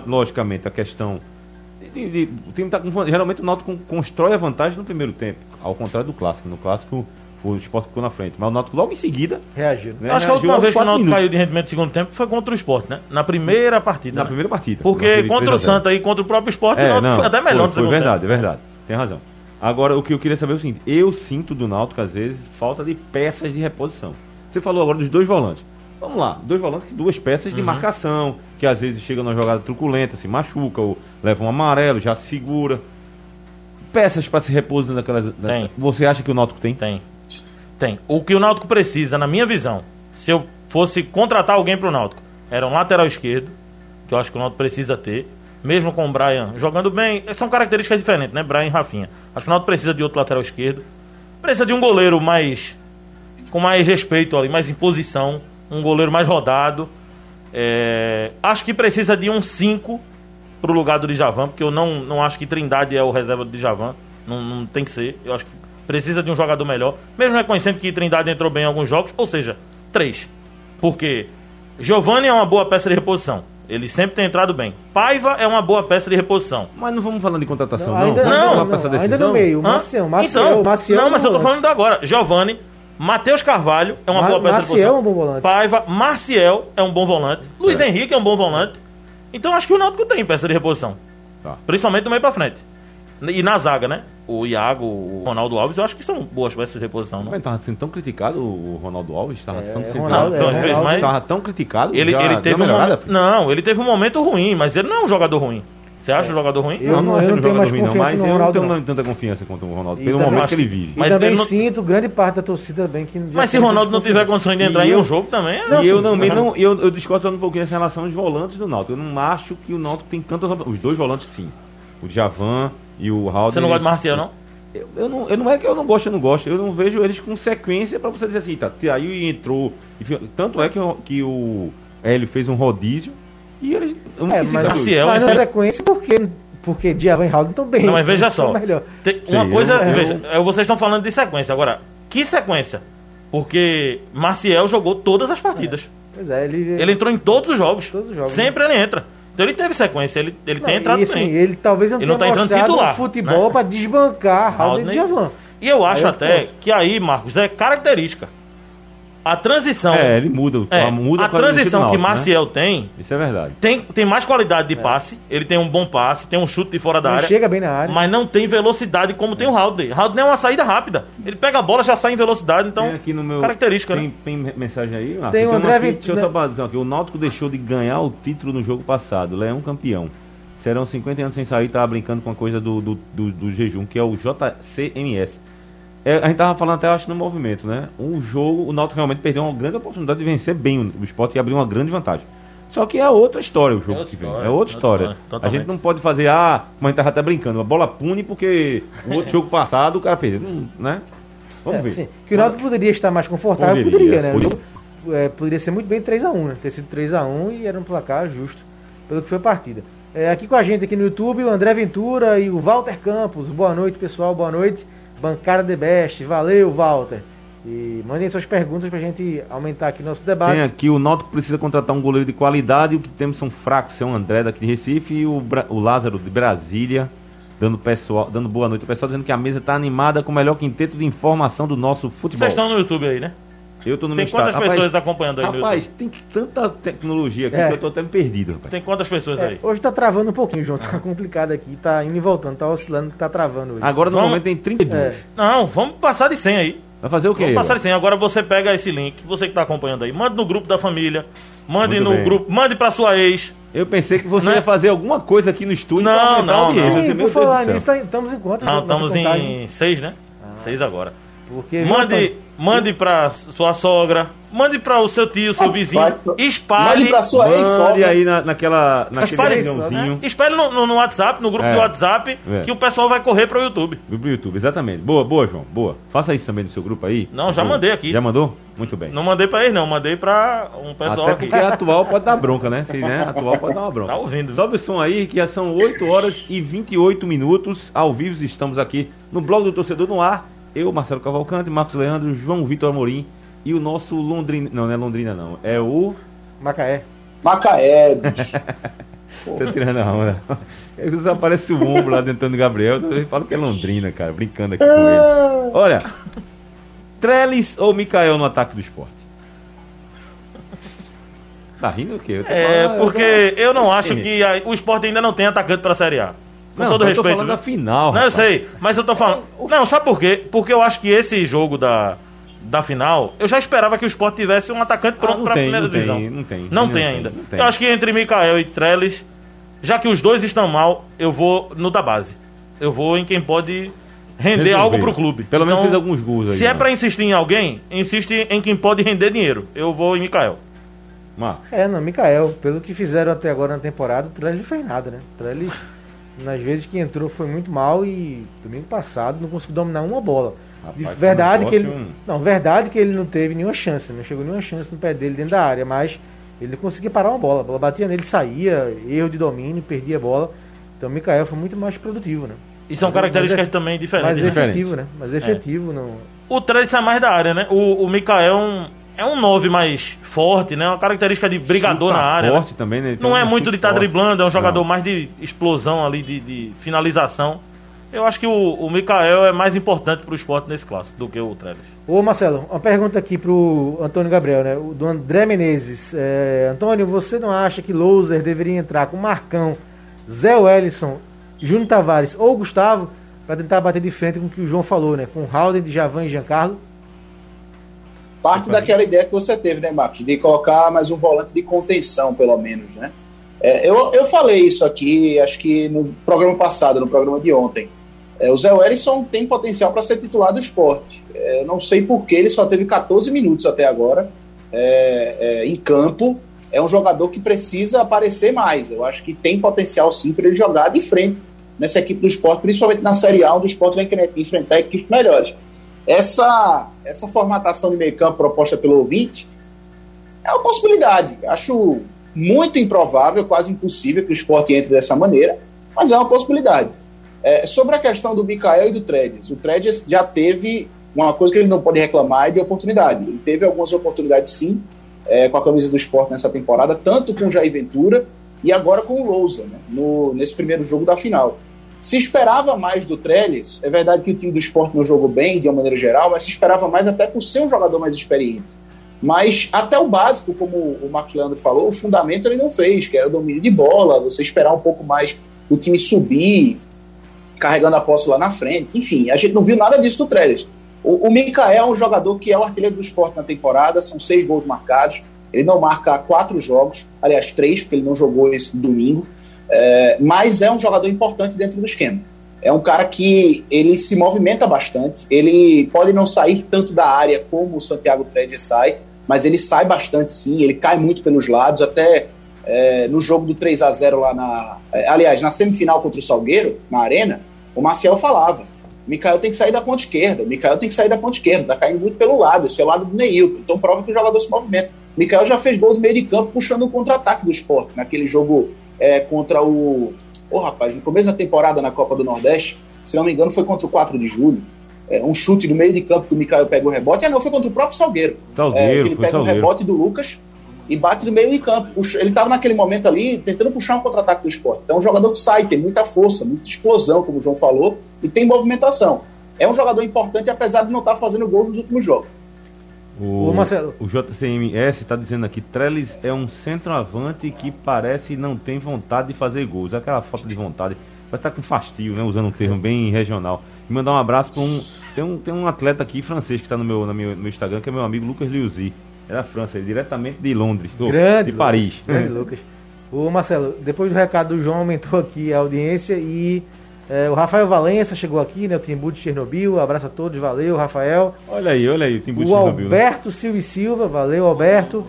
[SPEAKER 2] logicamente, à questão de- de- o time tá com, geralmente o Náutico con- constrói a vantagem no primeiro tempo, ao contrário do clássico. No clássico o Sport ficou na frente, mas o Náutico logo em seguida,
[SPEAKER 3] Reagiu.
[SPEAKER 2] né,
[SPEAKER 4] acho que a última vez que o Náutico
[SPEAKER 2] minutos,
[SPEAKER 4] caiu de rendimento no segundo tempo foi contra o Sport, né? Na primeira partida.
[SPEAKER 2] na
[SPEAKER 4] né?
[SPEAKER 2] primeira partida.
[SPEAKER 4] Porque contra
[SPEAKER 2] 3
[SPEAKER 4] o
[SPEAKER 2] a 0.
[SPEAKER 4] Santa e contra o próprio Sport, o
[SPEAKER 2] É,
[SPEAKER 4] Náutico
[SPEAKER 2] não,
[SPEAKER 4] foi até melhor
[SPEAKER 2] foi,
[SPEAKER 4] no
[SPEAKER 2] foi
[SPEAKER 4] segundo
[SPEAKER 2] verdade,
[SPEAKER 4] tempo.
[SPEAKER 2] é verdade. Tem razão. Agora, o que eu queria saber é o seguinte: eu sinto do Náutico, às vezes, falta de peças de reposição. Você falou agora dos dois volantes. Vamos lá, dois volantes que duas peças de
[SPEAKER 4] Uhum.
[SPEAKER 2] marcação, que às vezes chegam numa jogada truculenta, se machuca, ou leva um amarelo, já se segura. Peças para se repor naquelas.
[SPEAKER 4] Tem.
[SPEAKER 2] Você acha que o Náutico tem?
[SPEAKER 4] Tem. Tem. O que o Náutico precisa, na minha visão, se eu fosse contratar alguém pro Náutico, era um lateral esquerdo, que eu acho que o Náutico precisa ter, mesmo com o Brian jogando bem. São características diferentes, né? Brian e Rafinha. Acho que o Náutico precisa de outro lateral esquerdo. Precisa de um goleiro mais. com mais respeito ali, mais imposição. Um goleiro mais rodado. É, acho que precisa de um 5 pro lugar do Djavan, porque eu não, não acho que Trindade é o reserva do Djavan. Não, não tem que ser. Eu acho que precisa de um jogador melhor. Mesmo reconhecendo que Trindade entrou bem em alguns jogos, ou seja, três. Porque Giovanni é uma boa peça de reposição. Ele sempre tem entrado bem. Paiva é uma boa peça de reposição.
[SPEAKER 2] Mas não vamos falando de contratação,
[SPEAKER 3] Não,
[SPEAKER 2] não.
[SPEAKER 3] ainda
[SPEAKER 4] não,
[SPEAKER 3] não,
[SPEAKER 2] essa
[SPEAKER 3] ainda no meio. Maciel, Maciel,
[SPEAKER 4] então,
[SPEAKER 3] Maciel
[SPEAKER 4] não,
[SPEAKER 3] é
[SPEAKER 4] mas eu tô
[SPEAKER 3] volante.
[SPEAKER 4] falando agora. Giovanni, Matheus Carvalho é uma
[SPEAKER 3] Ma-
[SPEAKER 4] boa peça de reposição.
[SPEAKER 3] é um bom volante.
[SPEAKER 4] Paiva, Marciel é um bom volante. Luiz Henrique é um bom volante. Então acho que o Náutico tem peça de reposição.
[SPEAKER 2] Tá.
[SPEAKER 4] Principalmente do meio pra frente. E na zaga, né? O Iago, o Ronaldo Alves, eu acho que são boas peças de reposição. Não?
[SPEAKER 2] Mas tava sendo tão criticado o Ronaldo Alves, tava
[SPEAKER 3] É,
[SPEAKER 2] sendo
[SPEAKER 3] Ronaldo-
[SPEAKER 4] Então,
[SPEAKER 3] é,
[SPEAKER 4] ele fez
[SPEAKER 3] Ronaldo-
[SPEAKER 4] mais-
[SPEAKER 2] tava tão criticado.
[SPEAKER 4] Ele, ele teve
[SPEAKER 2] uma
[SPEAKER 4] um momento, Não, ele teve um momento ruim, mas ele não é um jogador ruim. Você acha um jogador ruim?
[SPEAKER 3] Eu não-
[SPEAKER 2] acho
[SPEAKER 3] eu
[SPEAKER 2] ele
[SPEAKER 3] não tenho
[SPEAKER 2] jogador
[SPEAKER 3] mais
[SPEAKER 2] ruim, não,
[SPEAKER 3] confiança
[SPEAKER 2] mas
[SPEAKER 3] no
[SPEAKER 2] eu não
[SPEAKER 3] Ronaldo,
[SPEAKER 2] tenho
[SPEAKER 3] não.
[SPEAKER 2] tanta confiança quanto o Ronaldo,
[SPEAKER 3] E
[SPEAKER 2] pelo
[SPEAKER 3] também-
[SPEAKER 2] momento que ele vive.
[SPEAKER 3] E
[SPEAKER 4] Mas
[SPEAKER 3] também
[SPEAKER 4] ele não-
[SPEAKER 3] sinto grande parte da torcida bem que
[SPEAKER 4] Mas se
[SPEAKER 3] essa
[SPEAKER 4] Ronaldo não tiver condições de entrar
[SPEAKER 2] E
[SPEAKER 4] em
[SPEAKER 2] eu-
[SPEAKER 4] um jogo também, é-
[SPEAKER 2] e eu
[SPEAKER 3] sim,
[SPEAKER 2] também
[SPEAKER 3] mas-
[SPEAKER 2] não, eu, eu discordo um pouquinho essa relação de volantes do Náutico. Eu não acho que o Náutico tem tantas os dois volantes sim. O Djavan e o Raul.
[SPEAKER 4] Você não gosta de Marcial, não?
[SPEAKER 2] Eu, eu não, eu não é que eu não gosto, eu não gosto. Eu não vejo eles com sequência pra você dizer assim, tá, aí e entrou. e fi- tanto é que, o- que o Hélio fez um rodízio e eles. Eu não
[SPEAKER 3] É,
[SPEAKER 2] quis
[SPEAKER 3] mas,
[SPEAKER 2] hoje.
[SPEAKER 3] mas não é sequência porque, porque Djavan e Raul não estão bem.
[SPEAKER 4] Não, mas veja só.
[SPEAKER 3] melhor.
[SPEAKER 4] Tem-
[SPEAKER 2] Sim,
[SPEAKER 4] uma coisa,
[SPEAKER 2] eu-
[SPEAKER 4] veja, é, vocês estão falando de sequência. Agora, que sequência? Porque Marcial jogou todas as partidas.
[SPEAKER 3] Pois é, ele...
[SPEAKER 4] Ele entrou em todos os jogos.
[SPEAKER 3] Todos os jogos,
[SPEAKER 4] Sempre ele entra. Então ele teve sequência, ele, ele
[SPEAKER 3] Não,
[SPEAKER 4] tem entrado
[SPEAKER 3] e, assim,
[SPEAKER 4] bem.
[SPEAKER 3] Ele talvez não
[SPEAKER 4] Ele
[SPEAKER 3] tenha
[SPEAKER 4] não tá entrando titular,
[SPEAKER 3] futebol
[SPEAKER 4] né?
[SPEAKER 3] pra desbancar Raul e. Djavan.
[SPEAKER 4] E eu acho até
[SPEAKER 3] ponto.
[SPEAKER 4] que aí, Marcos, é característica. A transição.
[SPEAKER 2] É, ele muda.
[SPEAKER 4] É,
[SPEAKER 2] muda
[SPEAKER 4] a transição que
[SPEAKER 2] né?
[SPEAKER 4] Maciel tem,
[SPEAKER 2] Isso é verdade.
[SPEAKER 4] tem tem mais qualidade de passe. Ele tem um bom passe, tem um chute de fora da
[SPEAKER 3] Ele
[SPEAKER 4] área.
[SPEAKER 3] chega bem na área.
[SPEAKER 4] Mas não tem velocidade como tem o Haldane. Haldane é uma saída rápida. Ele pega a bola, já sai em velocidade, então
[SPEAKER 2] tem aqui no meu.
[SPEAKER 4] característica,
[SPEAKER 2] tem,
[SPEAKER 4] né?
[SPEAKER 2] tem mensagem aí? Marcos?
[SPEAKER 3] Tem o
[SPEAKER 2] uma
[SPEAKER 3] André
[SPEAKER 2] aqui, Deixa eu só dizer aqui. O Náutico deixou de ganhar o título no jogo passado. Leão campeão. Serão 50 anos sem sair, tava brincando com a coisa do, do, do, do jejum, que é o JCMS. É, a gente tava falando até, acho, no movimento, né? Um jogo, o Náutico realmente perdeu uma grande oportunidade de vencer bem o, o esporte e abrir uma grande vantagem. Só que é outra história o jogo
[SPEAKER 4] outra
[SPEAKER 2] que vem.
[SPEAKER 4] história,
[SPEAKER 2] É outra história.
[SPEAKER 4] história,
[SPEAKER 2] a gente não pode fazer, ah, como a gente tava até brincando, a bola pune porque o outro jogo passado o cara perdeu, Não, né? Vamos
[SPEAKER 3] É,
[SPEAKER 2] ver.
[SPEAKER 3] assim, que o Náutico poderia estar mais confortável,
[SPEAKER 2] Poderia,
[SPEAKER 3] poderia, né?
[SPEAKER 2] poderia.
[SPEAKER 3] O jogo, é, poderia ser muito bem 3x1, né? Ter sido 3x1 e era um placar justo pelo que foi a partida. É, aqui com a gente aqui no YouTube, o André Ventura e o Walter Campos. Boa noite, pessoal. Boa noite. Bancada The Best. Valeu, Walter. E mandem suas perguntas pra gente aumentar aqui nosso debate.
[SPEAKER 2] Tem aqui, o Náutico precisa contratar um goleiro de qualidade, e o que temos são fracos, é o André daqui de Recife e o, Bra- o Lázaro de Brasília, dando, pessoal, dando boa noite. O pessoal dizendo que a mesa está animada com o melhor quinteto de informação do nosso futebol.
[SPEAKER 4] Vocês estão no YouTube aí, né?
[SPEAKER 2] Eu tô no
[SPEAKER 4] Tem
[SPEAKER 2] meu
[SPEAKER 4] quantas
[SPEAKER 2] estado.
[SPEAKER 4] pessoas acompanhando aí
[SPEAKER 2] Rapaz, tem tanta tecnologia aqui
[SPEAKER 3] É.
[SPEAKER 2] que eu tô até me perdido, rapaz.
[SPEAKER 4] Tem quantas pessoas
[SPEAKER 3] É,
[SPEAKER 4] aí?
[SPEAKER 3] hoje tá travando um pouquinho, João. Tá complicado aqui. Tá indo e voltando. Tá oscilando, tá travando hoje.
[SPEAKER 2] Agora no
[SPEAKER 4] Vamos-
[SPEAKER 2] momento tem 32.
[SPEAKER 3] É.
[SPEAKER 4] Não, vamos passar de 100 aí.
[SPEAKER 2] Vai fazer o quê?
[SPEAKER 4] Vamos passar de 100. Agora você pega esse link, você que tá acompanhando aí, manda no grupo da família, mande
[SPEAKER 2] Muito
[SPEAKER 4] no
[SPEAKER 2] bem.
[SPEAKER 4] grupo, mande pra sua ex.
[SPEAKER 2] Eu pensei que você
[SPEAKER 4] Né?
[SPEAKER 2] ia fazer alguma coisa aqui no estúdio
[SPEAKER 4] Não, não, não.
[SPEAKER 2] Você,
[SPEAKER 3] Sim,
[SPEAKER 2] meu
[SPEAKER 3] por falar nisso, tá- estamos em quantos?
[SPEAKER 4] Não, estamos
[SPEAKER 3] contagem?
[SPEAKER 4] em 6, né? 6 agora.
[SPEAKER 3] Porque, viu,
[SPEAKER 4] Mande? Mande pra sua sogra, mande pra o seu tio, seu vizinho, espalhe.
[SPEAKER 5] Mande pra sua
[SPEAKER 2] Mande
[SPEAKER 5] ex-sogra.
[SPEAKER 2] aí na, naquela, naquele
[SPEAKER 4] Espalhe
[SPEAKER 2] aviãozinho.
[SPEAKER 4] Espelhe no, no- no WhatsApp, no grupo
[SPEAKER 2] É.
[SPEAKER 4] do WhatsApp,
[SPEAKER 2] É.
[SPEAKER 4] que o pessoal vai correr pro YouTube.
[SPEAKER 2] Do YouTube, exatamente. Boa, boa, João. Boa. Faça isso também no seu grupo aí.
[SPEAKER 4] Não, já
[SPEAKER 2] Boa.
[SPEAKER 4] mandei aqui.
[SPEAKER 2] Já mandou? Muito bem.
[SPEAKER 4] Não mandei pra eles, não, mandei pra um pessoal
[SPEAKER 2] Até
[SPEAKER 4] aqui.
[SPEAKER 2] porque a (laughs) atual pode dar bronca, né? Se né, a atual pode dar uma bronca.
[SPEAKER 4] Tá ouvindo.
[SPEAKER 2] Sobe o som aí, que já são 8 horas e 28 minutos. Ao vivo estamos aqui no blog do Torcedor no Ar. Eu, Marcelo Cavalcante, Marcos Leandro, João Vitor Amorim e o nosso Londrina. Não, não é Londrina, não. É o.
[SPEAKER 3] Macaé.
[SPEAKER 5] Macaé, bicho. (laughs)
[SPEAKER 2] Tô tirando a onda. Ele aparece o ombro lá dentro do Gabriel. Eu falo que é Londrina, cara, brincando aqui com ele. Olha, Trellis ou Mikael no ataque do esporte? Tá rindo o quê? Eu tô
[SPEAKER 4] É,
[SPEAKER 2] falando-
[SPEAKER 4] porque eu não acho
[SPEAKER 2] Sim.
[SPEAKER 4] que a- o esporte ainda não tem atacante pra Série A. Com
[SPEAKER 2] Não,
[SPEAKER 4] todo
[SPEAKER 2] eu tô
[SPEAKER 4] respeito.
[SPEAKER 2] falando
[SPEAKER 4] viu?
[SPEAKER 2] da final.
[SPEAKER 4] Não, eu
[SPEAKER 2] rapaz.
[SPEAKER 4] sei, mas eu tô falando. Não, sabe por quê? Porque eu acho que esse jogo da, da final, eu já esperava que o Sport tivesse um atacante pronto
[SPEAKER 2] Ah,
[SPEAKER 4] pra
[SPEAKER 2] tem,
[SPEAKER 4] primeira
[SPEAKER 2] não tem,
[SPEAKER 4] divisão.
[SPEAKER 2] não tem,
[SPEAKER 4] Não
[SPEAKER 2] não
[SPEAKER 4] tem
[SPEAKER 2] tem,
[SPEAKER 4] ainda.
[SPEAKER 2] não tem.
[SPEAKER 4] Eu acho que entre Mikael e Trellis, já que os dois estão mal, eu vou no da base. Eu vou em quem pode render
[SPEAKER 2] Resolver.
[SPEAKER 4] algo pro clube.
[SPEAKER 2] Pelo menos fez alguns gols aí,
[SPEAKER 4] Se é
[SPEAKER 2] né?
[SPEAKER 4] pra insistir em alguém, insiste em quem pode render dinheiro. Eu vou em Mikael.
[SPEAKER 2] Marcos.
[SPEAKER 3] É, não, Mikael, pelo que fizeram até agora na temporada, o Trellis não fez nada, né? Trellis, nas vezes que entrou, foi muito mal e domingo passado não conseguiu dominar uma bola.
[SPEAKER 2] Rapaz, um
[SPEAKER 3] verdade que ele.
[SPEAKER 2] negócio-
[SPEAKER 3] Não, verdade que ele não teve nenhuma chance, não chegou nenhuma chance no pé dele dentro da área, mas ele não conseguia parar uma bola. A bola batia nele, saía, erro de domínio, perdia a bola. Então o Mikael foi muito mais produtivo, né?
[SPEAKER 4] E são
[SPEAKER 3] Mas-
[SPEAKER 4] características
[SPEAKER 3] mas é-
[SPEAKER 4] também diferentes.
[SPEAKER 3] Mais
[SPEAKER 4] né?
[SPEAKER 3] efetivo, né? Mais efetivo. Não...
[SPEAKER 4] O Trellis sai mais da área, né? O, o Mikael é um, 9 mais forte, né? Uma característica de brigador
[SPEAKER 2] Chuta
[SPEAKER 4] na área. né?
[SPEAKER 2] forte também, né? Ele tem
[SPEAKER 4] Não
[SPEAKER 2] um
[SPEAKER 4] é muito de estar
[SPEAKER 2] forte.
[SPEAKER 4] driblando, é um jogador
[SPEAKER 2] Não.
[SPEAKER 4] mais de explosão ali, de, de finalização. Eu acho que o, o Mikael é mais importante pro esporte nesse clássico do que o Trellis.
[SPEAKER 3] Ô Marcelo, uma pergunta aqui pro Antônio Gabriel, né? O do André Menezes. É, Antônio, você não acha que Louser deveria entrar com Marcão, Zé Wellison, Júnior Tavares ou Gustavo para tentar bater de frente com o que o João falou, né? Com Halden, Djavan e Giancarlo?
[SPEAKER 5] Parte daquela ideia que você teve, né, Marcos? De colocar mais um volante de contenção, pelo menos, né? É, eu, eu falei isso aqui, acho que no programa passado, no programa de ontem. É, o Zé Wellison tem potencial para ser titular do esporte. É, eu não sei por que ele só teve 14 minutos até agora é, é, em campo. É um jogador que precisa aparecer mais. Eu acho que tem potencial sim para ele jogar de frente nessa equipe do esporte, principalmente na Série A, onde o esporte vai enfrentar equipes melhores. Essa, essa formatação de meio campo proposta pelo ouvinte é uma possibilidade. Acho muito improvável, quase impossível que o esporte entre dessa maneira, mas é uma possibilidade. É, sobre a questão do Mikael e do Tredes, o Tredes já teve uma coisa que ele não pode reclamar é de oportunidade. Ele teve algumas oportunidades sim, é, com a camisa do esporte nessa temporada, tanto com o Jair Ventura e agora com o Lousa, né, no, nesse primeiro jogo da final. Se esperava mais do Trellis, é verdade que o time do esporte não jogou bem, de uma maneira geral, mas se esperava mais até por ser um jogador mais experiente. Mas até o básico, como o Marcos Leandro falou, o fundamento ele não fez, que era o domínio de bola, você esperar um pouco mais o time subir, carregando a posse lá na frente. Enfim, a gente não viu nada disso do Trellis. O, o Mikael é um jogador que é o artilheiro do esporte na temporada, são seis gols marcados. Ele não marca quatro jogos, aliás, três, porque ele não jogou esse domingo. É, mas é um jogador importante dentro do esquema. É um cara que ele se movimenta bastante. Ele pode não sair tanto da área como o Santiago Trede sai, mas ele sai bastante sim. Ele cai muito pelos lados. Até é, no jogo do 3 a 0 lá na. É, aliás, na semifinal contra o Salgueiro, na Arena, o Marcial falava. Mikael tem que sair da ponta esquerda. Mikael tem que sair da ponta esquerda. Tá caindo muito pelo lado. Esse é o lado do Neilton. Então prova que o jogador se movimenta. Mikael já fez gol do meio de campo puxando o contra-ataque do esporte. Naquele jogo é, contra o. Ô, oh, rapaz, no começo da temporada na Copa do Nordeste, se não me engano, foi contra o 4 de julho. É, um chute do meio de campo que o Mikael pega o rebote. Ah, não, foi contra o próprio Salgueiro.
[SPEAKER 2] Salgueiro,
[SPEAKER 5] é, ele pega
[SPEAKER 2] Salgueiro.
[SPEAKER 5] o rebote do Lucas e bate no meio de campo. Ele estava naquele momento ali tentando puxar um contra-ataque do esporte. Então é um jogador que sai, tem muita força, muita explosão, como o João falou, e tem movimentação. É um jogador importante, apesar de não estar fazendo gols nos últimos jogos.
[SPEAKER 2] O,
[SPEAKER 3] Ô, Marcelo.
[SPEAKER 2] o JCMS está dizendo aqui, Trellis é um centroavante que parece não tem vontade de fazer gols. Aquela falta de vontade. Vai estar com fastio, né? Usando um termo bem regional. E mandar um abraço para um tem, um. tem um atleta aqui francês que está no meu, no meu, no meu Instagram, que é meu amigo Lucas Liuzi. É da França, ele é diretamente de Londres. do-
[SPEAKER 3] Grande.
[SPEAKER 2] de Paris.
[SPEAKER 3] Grande Lucas. Ô Marcelo, depois do recado do João, aumentou aqui a audiência e é, o Rafael Valença chegou aqui, né? O Timbu de Chernobyl. Abraço a todos, valeu, Rafael.
[SPEAKER 2] Olha aí, olha aí, o Timbu de
[SPEAKER 3] O
[SPEAKER 2] Chernobyl, né?
[SPEAKER 3] Alberto Silva e Silva, valeu, Alberto.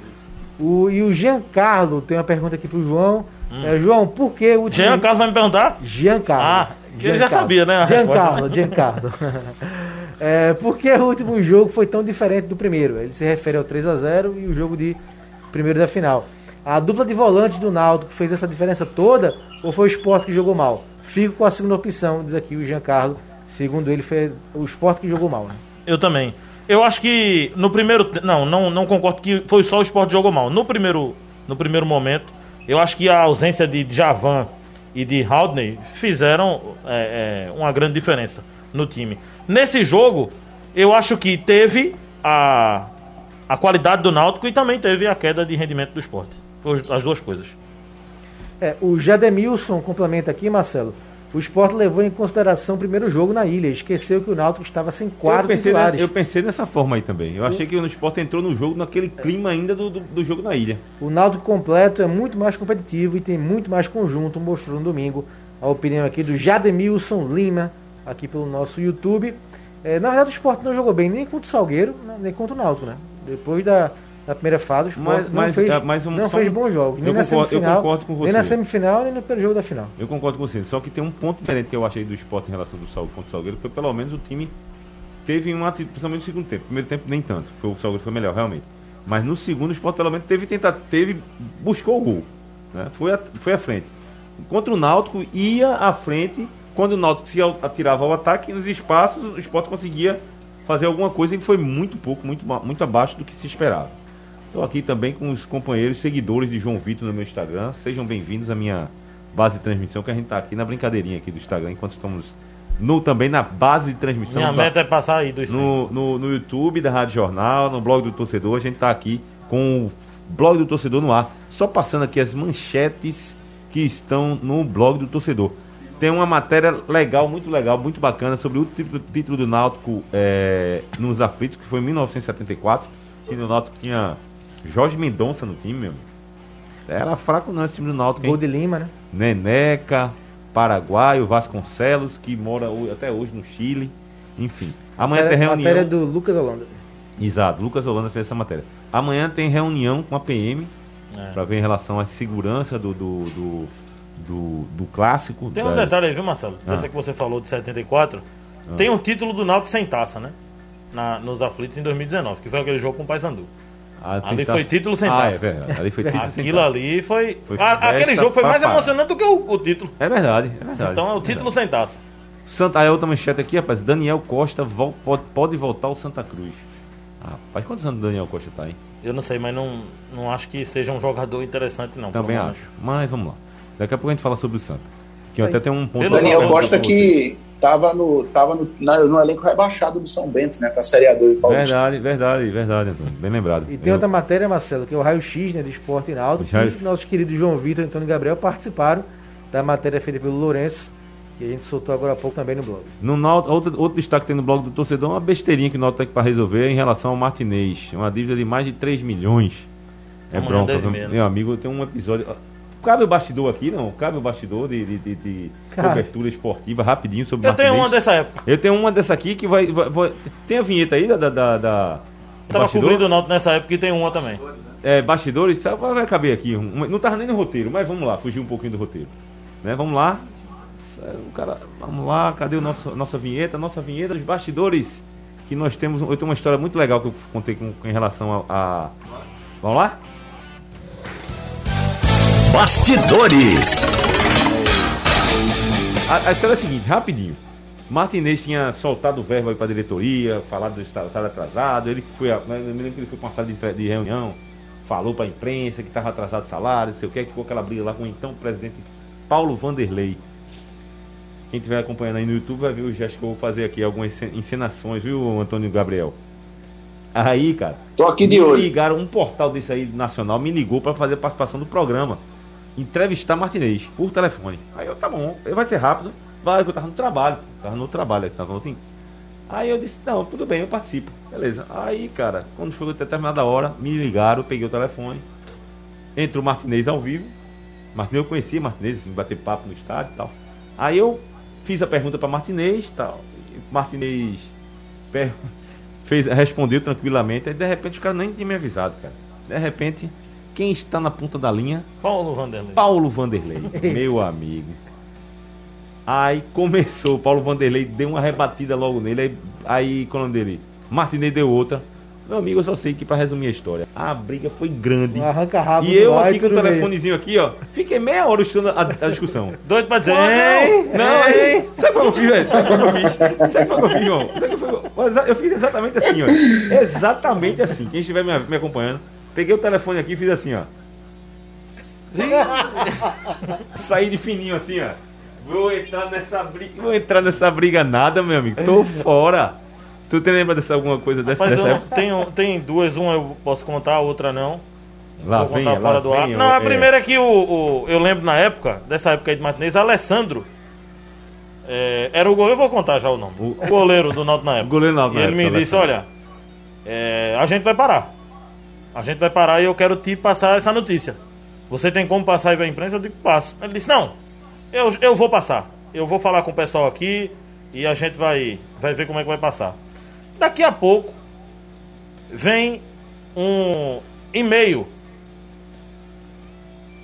[SPEAKER 3] O, e o Giancarlo tem uma pergunta aqui pro João. É, João, por que o último.
[SPEAKER 4] Jean Carlos vai me perguntar?
[SPEAKER 3] Giancarlo.
[SPEAKER 4] Ah, que ele já
[SPEAKER 3] Giancarlo.
[SPEAKER 4] sabia, né,
[SPEAKER 3] Giancarlo, Giancarlo. (laughs) é, por que o último jogo foi tão diferente do primeiro? Ele se refere ao 3 a 0 e o jogo de primeiro da final. A dupla de volantes do Naldo que fez essa diferença toda ou foi o esporte que jogou mal? Fico com a segunda opção, diz aqui o Giancarlo. Segundo ele, foi o esporte que jogou mal. Né?
[SPEAKER 4] Eu também. Eu acho que no primeiro. Não, não, não concordo que foi só o esporte que jogou mal. No primeiro, no primeiro momento, Eu acho que a ausência de Javan e de Haldney fizeram é, é, uma grande diferença no time. Nesse jogo, eu acho que teve a, a qualidade do Náutico e também teve a queda de rendimento do esporte. As duas coisas.
[SPEAKER 3] É, o Jademilson complementa aqui, Marcelo. O Sport levou em consideração o primeiro jogo na ilha. Esqueceu que o Náutico estava sem quatro
[SPEAKER 2] eu
[SPEAKER 3] titulares.
[SPEAKER 2] eu pensei nessa forma aí também. Eu achei que o Sport entrou no jogo naquele clima ainda do, do, do jogo na ilha.
[SPEAKER 3] O Náutico completo é muito mais competitivo e tem muito mais conjunto, mostrou no domingo a opinião aqui do Jademilson Lima, aqui pelo nosso YouTube. É, na verdade, o Sport não jogou bem nem contra o Salgueiro, né, nem contra o Náutico, né? Depois da, da primeira fase, o Sport
[SPEAKER 2] Mas-
[SPEAKER 3] não
[SPEAKER 2] mas,
[SPEAKER 3] fez,
[SPEAKER 2] é, mas um-
[SPEAKER 3] não fez
[SPEAKER 2] um-
[SPEAKER 3] bons jogos. Nem
[SPEAKER 2] eu
[SPEAKER 3] na
[SPEAKER 2] concordo- eu
[SPEAKER 3] semifinal,
[SPEAKER 2] concordo com
[SPEAKER 3] nem na
[SPEAKER 2] você.
[SPEAKER 3] semifinal, nem no primeiro jogo da final.
[SPEAKER 2] Eu concordo com você. Só que tem um ponto diferente que eu achei do esporte em relação do Sal, contra o Salgueiro, foi pelo menos o time teve uma atitude, principalmente no segundo tempo. Primeiro tempo nem tanto. Foi, o Salgueiro foi melhor, realmente. Mas no segundo o esporte pelo menos teve tenta, teve buscou o gol. Né? Foi, a, foi à frente. Contra o Náutico ia à frente. Quando o Náutico se atirava ao ataque, nos espaços o esporte conseguia fazer alguma coisa e foi muito pouco, muito, muito abaixo do que se esperava. Estou aqui também com os companheiros seguidores de João Vitor no meu Instagram. Sejam bem-vindos à minha base de transmissão, que a gente está aqui na brincadeirinha aqui do Instagram, enquanto estamos no, também na base de transmissão
[SPEAKER 4] Minha meta é passar aí dos 100.
[SPEAKER 2] no, no, no YouTube da Rádio Jornal, no blog do torcedor. A gente está aqui com o blog do torcedor no ar. Só passando aqui as manchetes que estão no blog do torcedor. Tem uma matéria legal, muito legal, muito bacana sobre o título, título do Náutico é, nos aflitos, que foi em 1974. Que no Náutico tinha Jorge Mendonça no time, meu amigo. Era fraco não esse time do Náutico?
[SPEAKER 3] Gol de Lima, né?
[SPEAKER 2] Neneca, Paraguaio, Vasconcelos, que mora até hoje no Chile. Enfim. Amanhã tem
[SPEAKER 3] Matéria-
[SPEAKER 2] reunião.
[SPEAKER 3] Matéria do Lucas Holanda.
[SPEAKER 2] Exato, Lucas Holanda fez essa matéria. Amanhã tem reunião com a PM
[SPEAKER 4] É.
[SPEAKER 2] para ver em relação à segurança do, do, do, do, do clássico.
[SPEAKER 4] Tem um
[SPEAKER 2] da-
[SPEAKER 4] detalhe aí, viu, Marcelo?
[SPEAKER 2] Ah.
[SPEAKER 4] Dessa que você falou de 74. Tem um título do Náutico sem taça, né? Na, nos aflitos em 2019, que foi aquele jogo com o Paysandu.
[SPEAKER 2] Ah,
[SPEAKER 4] Ali foi título sem
[SPEAKER 2] ah,
[SPEAKER 4] taça.
[SPEAKER 2] é verdade. Ali foi título sem
[SPEAKER 4] Aquilo ali foi.
[SPEAKER 2] Foi
[SPEAKER 4] a- aquele jogo foi mais emocionante do que o, o título.
[SPEAKER 2] É verdade, é verdade.
[SPEAKER 4] Então é o
[SPEAKER 2] é
[SPEAKER 4] título
[SPEAKER 2] verdade.
[SPEAKER 4] sem taça.
[SPEAKER 2] Santa, aí outra manchete aqui, rapaz. Daniel Costa vol- pode, pode voltar ao Santa Cruz. Ah, rapaz, quantos anos o Daniel Costa tá, hein?
[SPEAKER 4] Eu não sei, mas não, não acho que seja um jogador interessante, não.
[SPEAKER 2] Também acho. Mas vamos lá. Daqui a pouco a gente fala sobre o Santa. Que até tem um ponto.
[SPEAKER 5] Daniel Costa que tava no, tava no, na- no elenco rebaixado do São Bento, né? Pra Série A2 do Paulista.
[SPEAKER 2] Verdade, verdade, verdade, Antônio. Bem lembrado.
[SPEAKER 3] E tem
[SPEAKER 2] Eu-
[SPEAKER 3] outra matéria, Marcelo, que é o Raio X, né, do Esporte e Náutico,
[SPEAKER 2] Já-
[SPEAKER 3] que nossos queridos João Vitor e Antônio Gabriel participaram da matéria feita pelo Lourenço, que a gente soltou agora há pouco também no blog.
[SPEAKER 2] No Náutico, outro, outro destaque que tem no blog do torcedor é uma besteirinha que o Náutico tem para resolver em relação ao Martinez. Uma dívida de mais de 3 milhões. É bronca.
[SPEAKER 4] 10
[SPEAKER 2] viu?
[SPEAKER 4] meia, né?
[SPEAKER 2] Meu amigo, tem um episódio. Cabe o bastidor aqui, não? Cabe o bastidor de, de, de- de cobertura esportiva rapidinho sobre
[SPEAKER 4] Eu tenho
[SPEAKER 2] Martinez.
[SPEAKER 4] uma dessa época.
[SPEAKER 2] Eu tenho uma dessa aqui que vai. vai- vai- Tem a vinheta aí da. da, da, da- do
[SPEAKER 4] Tava
[SPEAKER 2] bastidor?
[SPEAKER 4] cobrindo o Náutico nessa época e tem uma também.
[SPEAKER 2] é, bastidores, sabe, vai caber aqui. não tava nem no roteiro, mas vamos lá, fugir um pouquinho do roteiro. Né? Vamos lá. O cara, vamos lá, cadê o nosso, nossa vinheta? Nossa vinheta dos bastidores. Que nós temos. Eu tenho uma história muito legal que eu contei com, em relação a. a- Vamos lá?
[SPEAKER 1] Bastidores.
[SPEAKER 2] A, a história é a seguinte, rapidinho. Martinez tinha soltado o verbo aí pra diretoria, falado do estado estado atrasado. Ele foi. a- Eu me lembro que ele foi pra uma sala de, de reunião, falou pra imprensa que estava atrasado o salário, não sei o que, que ficou aquela briga lá com o então presidente Paulo Vanderlei. Quem estiver acompanhando aí no YouTube vai ver o gesto que eu vou fazer aqui, algumas encen- encenações, viu, Antônio Gabriel? Aí, cara.
[SPEAKER 5] Tô aqui de
[SPEAKER 2] me
[SPEAKER 5] olho.
[SPEAKER 2] ligaram, um portal desse aí nacional me ligou pra fazer a participação do programa. Entrevistar Martinez por telefone. Aí eu, tá bom, vai ser rápido. Vai, eu tava no trabalho. Tava no trabalho, tava no outro- Aí eu disse, não, tudo bem, eu participo. Beleza. Aí, cara, quando foi determinada hora, me ligaram, peguei o telefone. Entrou o Martinez ao vivo. Martinez, eu conhecia Martinez, assim, bater papo no estádio e tal. Aí eu fiz a pergunta para Martinez tal. Martinez per- (laughs) fez, respondeu tranquilamente. Aí de repente os caras nem tinham me avisado, cara. De repente, quem está na ponta da linha?
[SPEAKER 4] Paulo Vanderlei.
[SPEAKER 2] Paulo Vanderlei, (laughs) meu amigo. Aí começou, Paulo Vanderlei deu uma rebatida logo nele. Aí, aí qual é o nome dele? Martinez deu outra. Meu amigo, eu só sei que para resumir a história, a briga foi grande.
[SPEAKER 3] Um arranca-rabo
[SPEAKER 2] E eu aqui com o telefonezinho aqui, ó. Fiquei meia hora estudando a, a discussão. (laughs)
[SPEAKER 4] Doido pra dizer.
[SPEAKER 2] Pô,
[SPEAKER 4] "Ei,
[SPEAKER 2] não, não,
[SPEAKER 4] ei".
[SPEAKER 2] aí, sabe o que eu fiz, velho? Sabe o que eu fiz? Sabe o que eu fiz, João? Sabe que Eu fiz exatamente assim, ó. Exatamente assim. Quem estiver me, me acompanhando, peguei o telefone aqui e fiz assim, ó. (laughs) Saí de fininho assim, ó. Vou entrar nessa briga. Vou entrar nessa briga nada, meu amigo. Tô (laughs) fora. Tu te lembra dessa alguma coisa dessa,
[SPEAKER 4] Mas
[SPEAKER 2] dessa
[SPEAKER 4] tenho, tem duas, uma eu posso contar, a outra não.
[SPEAKER 2] Lá
[SPEAKER 4] Vou
[SPEAKER 2] vem,
[SPEAKER 4] contar
[SPEAKER 2] lá
[SPEAKER 4] fora do ar.
[SPEAKER 2] vem,
[SPEAKER 4] Não, a
[SPEAKER 2] é.
[SPEAKER 4] primeira é que o, o- eu lembro na época, dessa época aí de Martinez, Alessandro. é, era o goleiro, eu vou contar já o nome.
[SPEAKER 2] O-
[SPEAKER 4] O goleiro do Náutico na (laughs) época.
[SPEAKER 2] goleiro do Náutico
[SPEAKER 4] E ele me disse,
[SPEAKER 2] Alessandro.
[SPEAKER 4] olha, é, a gente vai parar. A gente vai parar e eu quero te passar essa notícia. Você tem como passar aí pra imprensa? Eu digo, passo. Ele disse, não, eu, eu vou passar. Eu vou falar com o pessoal aqui e a gente vai, vai ver como é que vai passar. Daqui a pouco vem um e-mail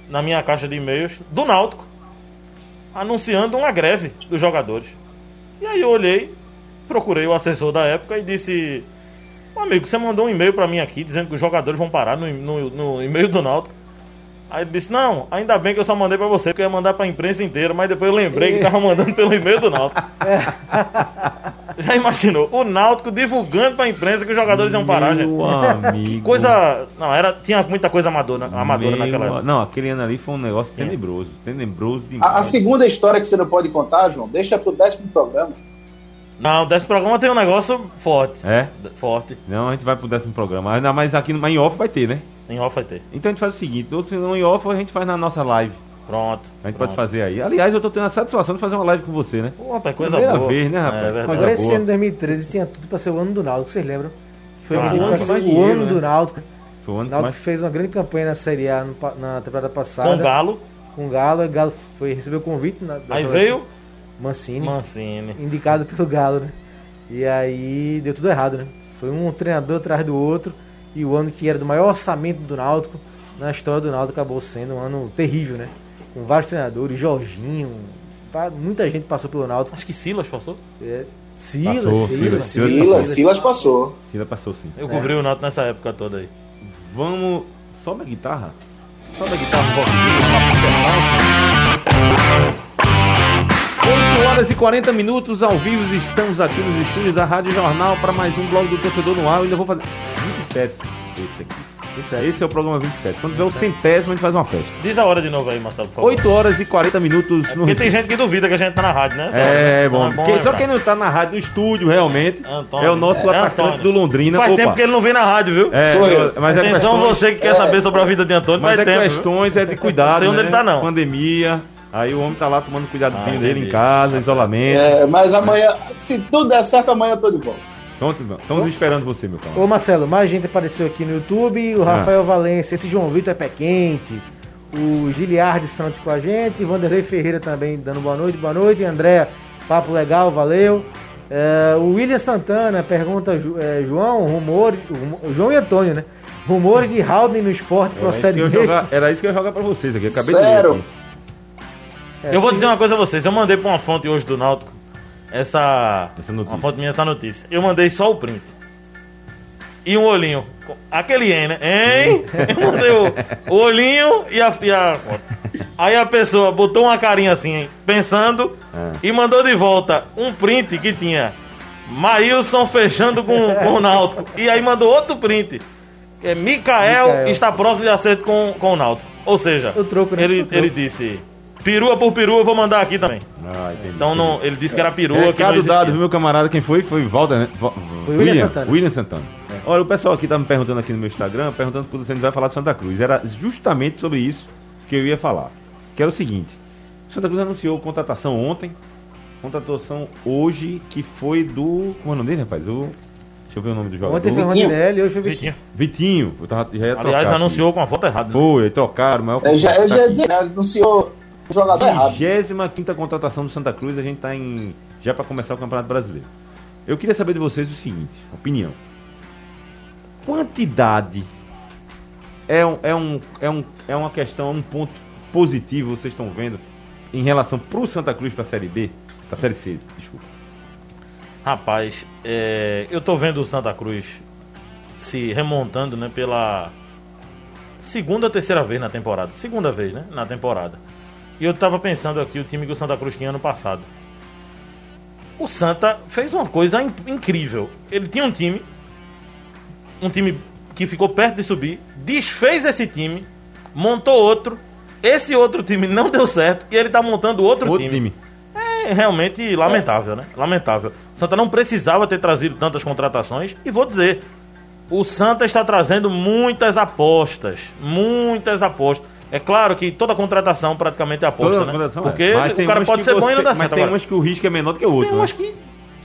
[SPEAKER 4] na minha caixa de e-mails do Náutico anunciando uma greve dos jogadores. E aí eu olhei, procurei o assessor da época e disse: "Ô, Amigo, você mandou um e-mail pra mim aqui dizendo que os jogadores vão parar no, no, no e-mail do Náutico. Aí ele disse: Não, ainda bem que eu só mandei pra você, porque eu ia mandar pra imprensa inteira, mas depois eu lembrei que tava mandando pelo e-mail do Náutico. (laughs) Já imaginou? O Náutico divulgando pra imprensa que os jogadores iam parar, gente.
[SPEAKER 2] Meu amigo.
[SPEAKER 4] Coisa. Não, era, tinha muita coisa amadora, amadora
[SPEAKER 2] Meu-
[SPEAKER 4] naquela época.
[SPEAKER 2] Não, aquele ano ali foi um negócio tenebroso. Tenebroso demais.
[SPEAKER 5] A, a segunda história que você não pode contar, João, deixa pro décimo programa.
[SPEAKER 4] Não, desse programa tem um negócio forte.
[SPEAKER 2] É?
[SPEAKER 4] Forte.
[SPEAKER 2] Não, a gente vai pro décimo programa. Ainda mais aqui no em off vai ter, né?
[SPEAKER 4] Em off vai ter.
[SPEAKER 2] Então a gente faz o seguinte: ou se não em off, a gente faz na nossa live.
[SPEAKER 4] Pronto.
[SPEAKER 2] A gente
[SPEAKER 4] pronto.
[SPEAKER 2] pode fazer aí. Aliás, eu tô tendo a satisfação de fazer uma live com você, né?
[SPEAKER 4] Pô, rapaz, coisa
[SPEAKER 2] Primeira
[SPEAKER 4] boa.
[SPEAKER 2] vez, né, rapaz?
[SPEAKER 4] É.
[SPEAKER 3] Agora esse ano de 2013 tinha tudo pra ser o ano do Náutico, vocês lembram? Foi
[SPEAKER 4] Ah,
[SPEAKER 3] o
[SPEAKER 4] o ano
[SPEAKER 3] ano,
[SPEAKER 2] que mais
[SPEAKER 3] o
[SPEAKER 2] dinheiro,
[SPEAKER 3] ano
[SPEAKER 2] né?
[SPEAKER 3] do Náutico.
[SPEAKER 2] Foi o ano
[SPEAKER 3] O
[SPEAKER 2] que
[SPEAKER 3] Náutico
[SPEAKER 2] mais.
[SPEAKER 3] fez uma grande campanha na Série A no na temporada passada.
[SPEAKER 4] Com o Galo.
[SPEAKER 3] Com o Galo. O Galo foi, recebeu o convite. Na,
[SPEAKER 4] Aí veio
[SPEAKER 3] Mancini.
[SPEAKER 4] Mancini.
[SPEAKER 3] indicado pelo Galo, né? E aí deu tudo errado, né? Foi um treinador atrás do outro e o ano que era do maior orçamento do Náutico, na história do Náutico acabou sendo um ano terrível, né? Com vários treinadores, Jorginho, pá, muita gente passou pelo Náutico.
[SPEAKER 4] Acho que Silas passou.
[SPEAKER 3] É, Silas,
[SPEAKER 2] Passou,
[SPEAKER 3] Silas,
[SPEAKER 2] Silas, Silas
[SPEAKER 5] Silas, Silas passou.
[SPEAKER 2] Sila passou sim.
[SPEAKER 4] Eu cobri o Náutico nessa época toda aí.
[SPEAKER 2] Vamos. Sobe a guitarra. Sobe a guitarra um pouquinho. Horas e 40 minutos ao vivo. Estamos aqui nos estúdios da Rádio Jornal para mais um blog do torcedor no ar. Eu ainda vou fazer 27. Esse aqui.
[SPEAKER 3] 27.
[SPEAKER 2] Esse é o programa 27. Quando tiver o centésimo, a gente faz uma festa.
[SPEAKER 4] Diz a hora de novo aí, Marcelo, por favor.
[SPEAKER 2] 8 horas e 40 minutos no
[SPEAKER 4] Porque tem gente que duvida que a gente tá na rádio, né?
[SPEAKER 2] É,
[SPEAKER 4] Então
[SPEAKER 2] bom. Quem- só quem não tá na rádio, no estúdio, realmente,
[SPEAKER 4] Antônio.
[SPEAKER 2] é o nosso
[SPEAKER 4] É,
[SPEAKER 2] atacante
[SPEAKER 4] Antônio.
[SPEAKER 2] do Londrina.
[SPEAKER 4] Faz
[SPEAKER 2] Opa.
[SPEAKER 4] tempo que ele não vem na rádio, viu?
[SPEAKER 2] É,
[SPEAKER 5] Sou eu.
[SPEAKER 2] mas é
[SPEAKER 4] Atenção,
[SPEAKER 2] questões-
[SPEAKER 4] você que quer saber sobre a vida de Antônio,
[SPEAKER 2] Mas
[SPEAKER 4] faz
[SPEAKER 2] é
[SPEAKER 4] tempo. viu?
[SPEAKER 2] questões é de cuidado.
[SPEAKER 4] Não sei onde
[SPEAKER 2] né?
[SPEAKER 4] ele tá, não.
[SPEAKER 2] Pandemia. Aí o homem tá lá tomando cuidadozinho
[SPEAKER 4] Ah,
[SPEAKER 2] dele em casa, isolamento.
[SPEAKER 5] É, mas amanhã, se tudo der certo, amanhã eu tô de volta.
[SPEAKER 2] Então, estamos esperando você, meu cara.
[SPEAKER 3] Ô Marcelo, mais gente apareceu aqui no YouTube, o
[SPEAKER 2] Ah.
[SPEAKER 3] Rafael Valência, esse João Vitor é pé quente, o Giliardi Santos com a gente, Vanderlei Ferreira também dando boa noite, boa noite, André, papo legal, valeu. É, o William Santana pergunta, é, João, rumores, rumo- João e Antônio, né? Rumores de Haldane no esporte
[SPEAKER 2] Era isso,
[SPEAKER 3] procede
[SPEAKER 2] que eu
[SPEAKER 3] mesmo?
[SPEAKER 2] jogar, era isso que eu ia jogar pra vocês aqui. Acabei
[SPEAKER 5] Sério?
[SPEAKER 2] de ler. aqui.
[SPEAKER 3] É,
[SPEAKER 4] Eu vou dizer uma coisa a vocês. Eu mandei pra uma fonte hoje do Náutico essa,
[SPEAKER 2] Essa notícia.
[SPEAKER 4] uma fonte minha essa notícia. Eu mandei só o print. E um olhinho. Aquele hein, né? Hein? Eu mandei o, o olhinho e a, e a foto. Aí a pessoa botou uma carinha assim, hein, pensando,
[SPEAKER 2] É.
[SPEAKER 4] e mandou de volta um print que tinha Maílson fechando com, com o Náutico. E aí mandou outro print. Que é Mikael,
[SPEAKER 3] Mikael.
[SPEAKER 4] está próximo de acerto com, com o Náutico. Ou seja,
[SPEAKER 3] troco, né?
[SPEAKER 4] ele, ele disse: perua por perua, eu vou mandar aqui também.
[SPEAKER 2] Ah, entendi.
[SPEAKER 4] Então não, ele disse que era perua, que não
[SPEAKER 2] Recado
[SPEAKER 4] existia.
[SPEAKER 2] dado, viu, meu camarada? Quem foi? Foi Walter, né? Va-
[SPEAKER 3] Foi William Santana.
[SPEAKER 2] William Santana. Olha, o pessoal aqui tá me perguntando aqui no meu Instagram, perguntando quando você vai falar de Santa Cruz. Era justamente sobre isso que eu ia falar. Que era o seguinte: Santa Cruz anunciou contratação ontem, contratação hoje, que foi do. Como é o nome dele, rapaz? O. Deixa eu ver o nome do jogador.
[SPEAKER 3] Ontem foi o
[SPEAKER 5] Vitinho.
[SPEAKER 3] Rondinelli, hoje foi o Vitinho.
[SPEAKER 4] Vitinho.
[SPEAKER 2] Vitinho. Eu tava, já ia
[SPEAKER 4] Aliás,
[SPEAKER 2] aqui.
[SPEAKER 4] anunciou com a foto errada. né?
[SPEAKER 2] Foi, aí trocaram, mas
[SPEAKER 5] Eu já, eu já ia dizer, né? Anunciou o jogador errado.
[SPEAKER 2] 25 contratação do Santa Cruz, a gente está em. já para começar o Campeonato Brasileiro. Eu queria saber de vocês o seguinte: opinião. Quantidade é, um, é, um, é, um, é uma questão, é um ponto positivo, vocês estão vendo, em relação pro Santa Cruz para a Série B? Para a Série C, desculpa.
[SPEAKER 4] Rapaz, é, eu tô vendo o Santa Cruz se remontando, né, pela segunda ou terceira vez na temporada. Segunda vez, né, na temporada. E eu tava pensando aqui o time que o Santa Cruz tinha ano passado. O Santa fez uma coisa in- incrível. Ele tinha um time, um time que ficou perto de subir, desfez esse time, montou outro esse outro time não deu certo e ele tá montando outro,
[SPEAKER 2] Outro
[SPEAKER 4] time.
[SPEAKER 2] time.
[SPEAKER 4] É realmente lamentável, né? Lamentável. O Santa não precisava ter trazido tantas contratações. E vou dizer, o Santa está trazendo muitas apostas. Muitas apostas. É claro que toda contratação praticamente é aposta,
[SPEAKER 2] Toda
[SPEAKER 4] né?
[SPEAKER 2] contratação é.
[SPEAKER 4] Porque
[SPEAKER 2] Mas
[SPEAKER 4] o cara pode ser bom e não
[SPEAKER 2] você-
[SPEAKER 4] dá
[SPEAKER 2] Mas
[SPEAKER 4] certo.
[SPEAKER 2] tem
[SPEAKER 4] agora.
[SPEAKER 2] umas que o risco é menor do que o outro.
[SPEAKER 4] Tem
[SPEAKER 2] né?
[SPEAKER 4] umas que.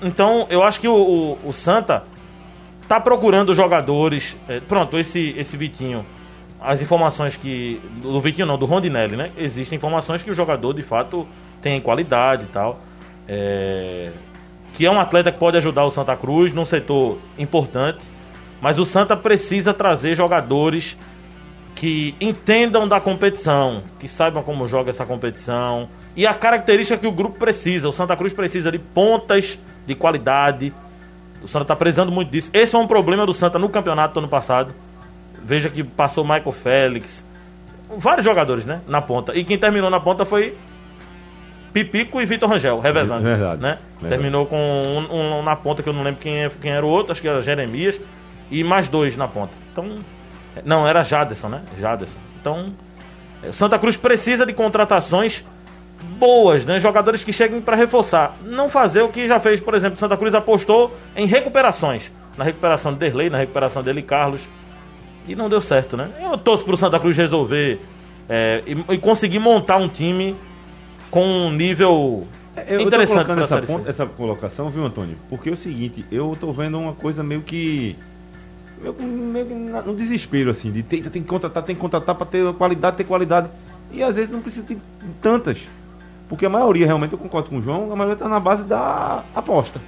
[SPEAKER 4] Então, eu acho que o, o, o Santa tá procurando jogadores. é, pronto, esse, esse Vitinho. As informações que. Do Vitinho não, do Rondinelli, né? Existem informações que o jogador de fato tem qualidade e tal. é, que é um atleta que pode ajudar o Santa Cruz num setor importante. Mas o Santa precisa trazer jogadores que entendam da competição, que saibam como joga essa competição e a característica que o grupo precisa. O Santa Cruz precisa de pontas de qualidade. O Santa está precisando muito disso. Esse é um problema do Santa no campeonato do ano passado. Veja que passou Michael Félix, vários jogadores, né, na ponta. E quem terminou na ponta foi Pipico e Vitor Rangel, revezando,
[SPEAKER 2] Verdade,
[SPEAKER 4] né?
[SPEAKER 2] verdade.
[SPEAKER 4] Terminou com um, um na ponta que eu não lembro quem, é- quem era o outro, acho que era Jeremias e mais dois na ponta. Então, não, era Jaderson, né? Jaderson. Então, o Santa Cruz precisa de contratações boas, né? Jogadores que cheguem para reforçar. Não fazer o que já fez, por exemplo, Santa Cruz apostou em recuperações. Na recuperação de Derlei, na recuperação dele Carlos. E não deu certo, né? Eu torço pro Santa Cruz resolver é, e, e conseguir montar um time com um nível
[SPEAKER 2] Eu tô
[SPEAKER 4] interessante pra
[SPEAKER 2] essa, ponta- essa colocação, viu, Antônio? Porque é o seguinte, eu tô vendo uma coisa meio que. Meio, meio no desespero, assim, de tem, tem que contratar, tem que contratar pra ter qualidade, ter qualidade. E às vezes não precisa de tantas. Porque a maioria, realmente, eu concordo com o João, a maioria tá na base da aposta.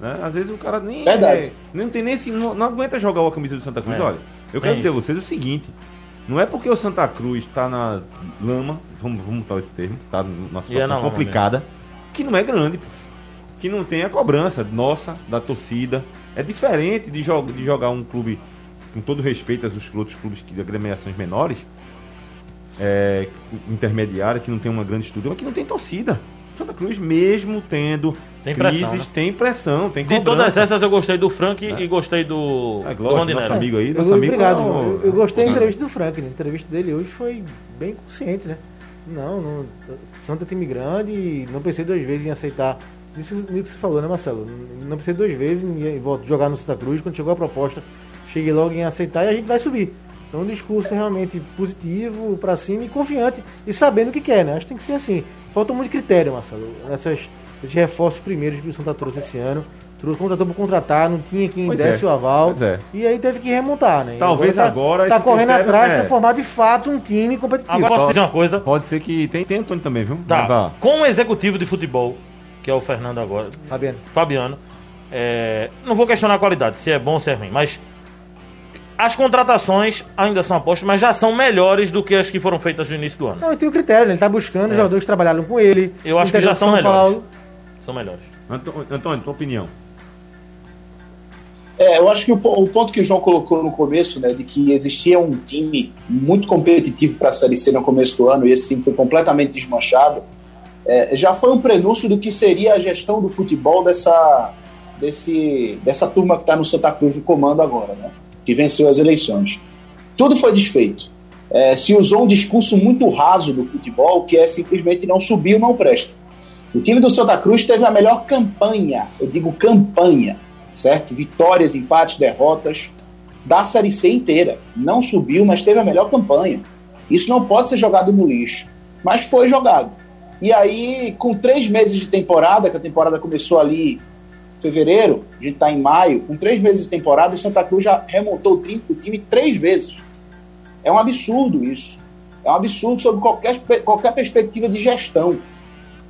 [SPEAKER 2] Né? Às vezes o cara nem.
[SPEAKER 5] Verdade.
[SPEAKER 2] é- não tem nem esse, não, não aguenta jogar a camisa do Santa Cruz.
[SPEAKER 4] É.
[SPEAKER 2] Olha, eu quero dizer a vocês o seguinte. Não é porque o Santa Cruz tá na lama, vamos, vamos botar esse termo, tá numa
[SPEAKER 4] é
[SPEAKER 2] situação complicada, que não é grande, que não tem a cobrança nossa, da torcida. É diferente de, jo de jogar um clube, com todo respeito aos outros clubes que, de agremiações menores, é, intermediária, que não tem uma grande estrutura, mas que não tem torcida. Santa Cruz, mesmo tendo
[SPEAKER 4] Tem pressão,
[SPEAKER 2] crises,
[SPEAKER 4] né?
[SPEAKER 2] tem pressão, tem
[SPEAKER 4] De
[SPEAKER 2] cobrança.
[SPEAKER 4] todas essas eu gostei do Frank e gostei do,
[SPEAKER 2] É,
[SPEAKER 4] do Rondinelli.
[SPEAKER 2] nosso amigo aí,
[SPEAKER 3] Eu-
[SPEAKER 2] nosso amigo
[SPEAKER 3] obrigado,
[SPEAKER 2] é o-
[SPEAKER 3] João. Eu, eu gostei da entrevista do Frank. né? A entrevista dele hoje foi bem consciente, né? Não, não Santa é time grande e não pensei duas vezes em aceitar. Isso que você falou, né, Marcelo? Não pensei duas vezes em jogar no Santa Cruz. Quando chegou a proposta, cheguei logo em aceitar e a gente vai subir. Então, um discurso realmente positivo, pra cima e confiante e sabendo o que quer, né? Acho que tem que ser assim. Falta muito critério, Marcelo. Nessas, esses reforços primeiros que o Santa trouxe esse ano. Trouxe, contratou por contratar, não tinha quem
[SPEAKER 2] Pois
[SPEAKER 3] desse
[SPEAKER 2] é,
[SPEAKER 3] o aval.
[SPEAKER 2] pois é.
[SPEAKER 3] E aí teve que remontar, né?
[SPEAKER 2] Talvez agora
[SPEAKER 3] Tá,
[SPEAKER 2] esse
[SPEAKER 3] correndo
[SPEAKER 2] critério
[SPEAKER 3] atrás
[SPEAKER 2] é-
[SPEAKER 3] pra formar de fato um time competitivo.
[SPEAKER 4] Agora posso dizer uma coisa?
[SPEAKER 2] Pode ser que tem, tem Antônio também, viu?
[SPEAKER 4] Tá.
[SPEAKER 2] Mas vá.
[SPEAKER 4] Com o executivo de futebol, que é o Fernando agora,
[SPEAKER 3] Fabiano.
[SPEAKER 4] Fabiano, é, não vou questionar a qualidade, se é bom ou se é ruim, mas as contratações ainda são apostas, mas já são melhores do que as que foram feitas no início do ano.
[SPEAKER 3] Não, tem o critério, né? Ele tá buscando
[SPEAKER 4] É.
[SPEAKER 3] jogadores que trabalharam com ele.
[SPEAKER 4] Eu acho que já são
[SPEAKER 3] São
[SPEAKER 4] melhores.
[SPEAKER 3] Paulo.
[SPEAKER 4] São melhores.
[SPEAKER 2] Antônio, tua opinião.
[SPEAKER 5] É, eu acho que o, o ponto que o João colocou no começo, né, de que existia um time muito competitivo para a Série C no começo do ano e esse time foi completamente desmanchado, é, já foi um prenúncio do que seria a gestão do futebol dessa, desse, dessa turma que está no Santa Cruz no comando agora, né, que venceu as eleições. Tudo foi desfeito. É, se usou um discurso muito raso do futebol, que é simplesmente não subir ou não presta. O time do Santa Cruz teve a melhor campanha, eu digo campanha, certo? Vitórias, empates, derrotas da Série C inteira. Não subiu, mas teve a melhor campanha. Isso não pode ser jogado no lixo, mas foi jogado. E aí, com três meses de temporada, que a temporada começou ali em fevereiro, a gente está em maio, com três meses de temporada, o Santa Cruz já remontou o time, o time três vezes. É um absurdo isso. É um absurdo sob qualquer, qualquer perspectiva de gestão.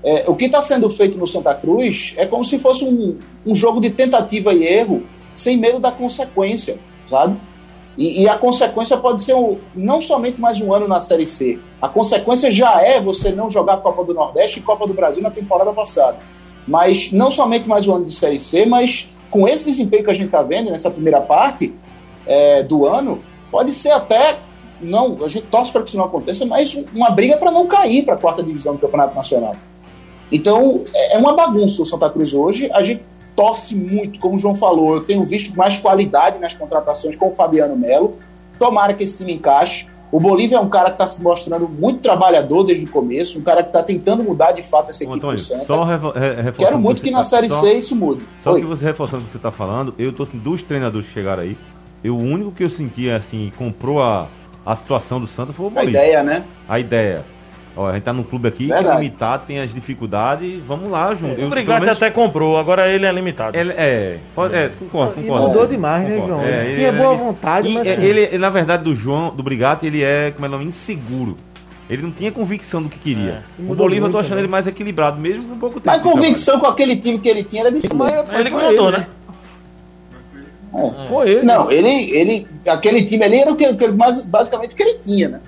[SPEAKER 5] É, o que está sendo feito no Santa Cruz é como se fosse um, um jogo de tentativa e erro, sem medo da consequência, sabe? E, e a consequência pode ser um, não somente mais um ano na Série C. A consequência já é você não jogar Copa do Nordeste e Copa do Brasil na temporada passada. Mas não somente mais um ano de Série C, mas com esse desempenho que a gente está vendo nessa primeira parte é, do ano, pode ser até não, a gente torce para que isso não aconteça, mas uma briga para não cair para a quarta divisão do Campeonato Nacional. Então, é uma bagunça o Santa Cruz hoje. A gente torce muito, como o João falou. Eu tenho visto mais qualidade nas contratações com o Fabiano Melo. Tomara que esse time encaixe. O Bolívia é um cara que está se mostrando muito trabalhador desde o começo, um cara que está tentando mudar de fato essa equipe
[SPEAKER 2] Antônio,
[SPEAKER 5] do Santa.
[SPEAKER 2] só re-
[SPEAKER 5] Quero muito
[SPEAKER 2] você
[SPEAKER 5] que
[SPEAKER 2] tá-
[SPEAKER 5] na Série
[SPEAKER 2] só-
[SPEAKER 5] C isso mude.
[SPEAKER 2] Só
[SPEAKER 5] Oi.
[SPEAKER 2] que você reforçando o que você está falando, eu tô assim, dos treinadores que chegaram aí, eu, o único que eu senti assim, comprou a, a situação do Santa foi o
[SPEAKER 5] A
[SPEAKER 2] Bolívia.
[SPEAKER 5] ideia, né?
[SPEAKER 2] A ideia. Ó, a gente tá num clube aqui que é
[SPEAKER 5] Verdade.
[SPEAKER 2] limitado, tem as dificuldades, vamos lá, junto. Eu,
[SPEAKER 4] O Brigatti até comprou, agora ele é limitado.
[SPEAKER 2] Ele, é, pode, é, concordo,
[SPEAKER 3] E
[SPEAKER 2] concordo.
[SPEAKER 3] mudou demais, né,
[SPEAKER 2] Concordo.
[SPEAKER 3] João?
[SPEAKER 2] É,
[SPEAKER 3] tinha
[SPEAKER 2] ele-
[SPEAKER 3] boa vontade,
[SPEAKER 2] E,
[SPEAKER 3] mas
[SPEAKER 2] é,
[SPEAKER 3] assim,
[SPEAKER 2] ele, ele, na verdade, do João, do Brigatti, ele é, como é o nome, inseguro. Ele não tinha convicção do que queria.
[SPEAKER 3] E
[SPEAKER 2] o Bolívar eu tô achando
[SPEAKER 3] também.
[SPEAKER 2] ele mais equilibrado, mesmo com pouco tempo.
[SPEAKER 5] Mas convicção com aquele time que ele tinha era difícil.
[SPEAKER 2] Mas-
[SPEAKER 5] né?
[SPEAKER 2] mas
[SPEAKER 4] ele que
[SPEAKER 2] ele,
[SPEAKER 4] né?
[SPEAKER 5] É.
[SPEAKER 2] Foi ele.
[SPEAKER 5] Não, ele, ele, aquele time ali era o que, basicamente o que ele tinha, né?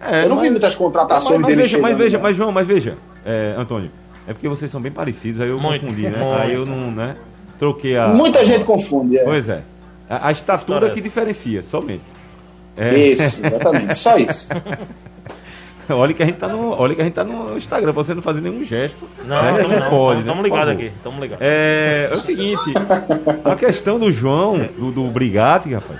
[SPEAKER 2] É,
[SPEAKER 5] Eu não
[SPEAKER 2] mas-
[SPEAKER 5] vi muitas contratações
[SPEAKER 2] mas, mas
[SPEAKER 5] dele
[SPEAKER 2] veja, mas veja,
[SPEAKER 5] né?
[SPEAKER 2] mas João, mas veja, é, Antônio, é porque vocês são bem parecidos, aí eu
[SPEAKER 4] Muito,
[SPEAKER 2] confundi, né?
[SPEAKER 4] muito.
[SPEAKER 2] Aí eu não, né? Troquei a.
[SPEAKER 5] Muita gente confunde. É.
[SPEAKER 2] Pois é. A, a estatura
[SPEAKER 4] História
[SPEAKER 2] que diferencia, somente. É,
[SPEAKER 5] Isso, exatamente. Só isso. (laughs)
[SPEAKER 2] olha que a gente tá no, olha que a gente tá no Instagram, pra você não fazer nenhum gesto.
[SPEAKER 4] Não,
[SPEAKER 2] né?
[SPEAKER 4] tamo, não,
[SPEAKER 2] pode,
[SPEAKER 4] tamo, tamo
[SPEAKER 2] né? Por
[SPEAKER 4] ligado
[SPEAKER 2] favor.
[SPEAKER 4] aqui, tamo ligado.
[SPEAKER 2] É, é o seguinte, a questão do João, do, do Brigatti, rapaz.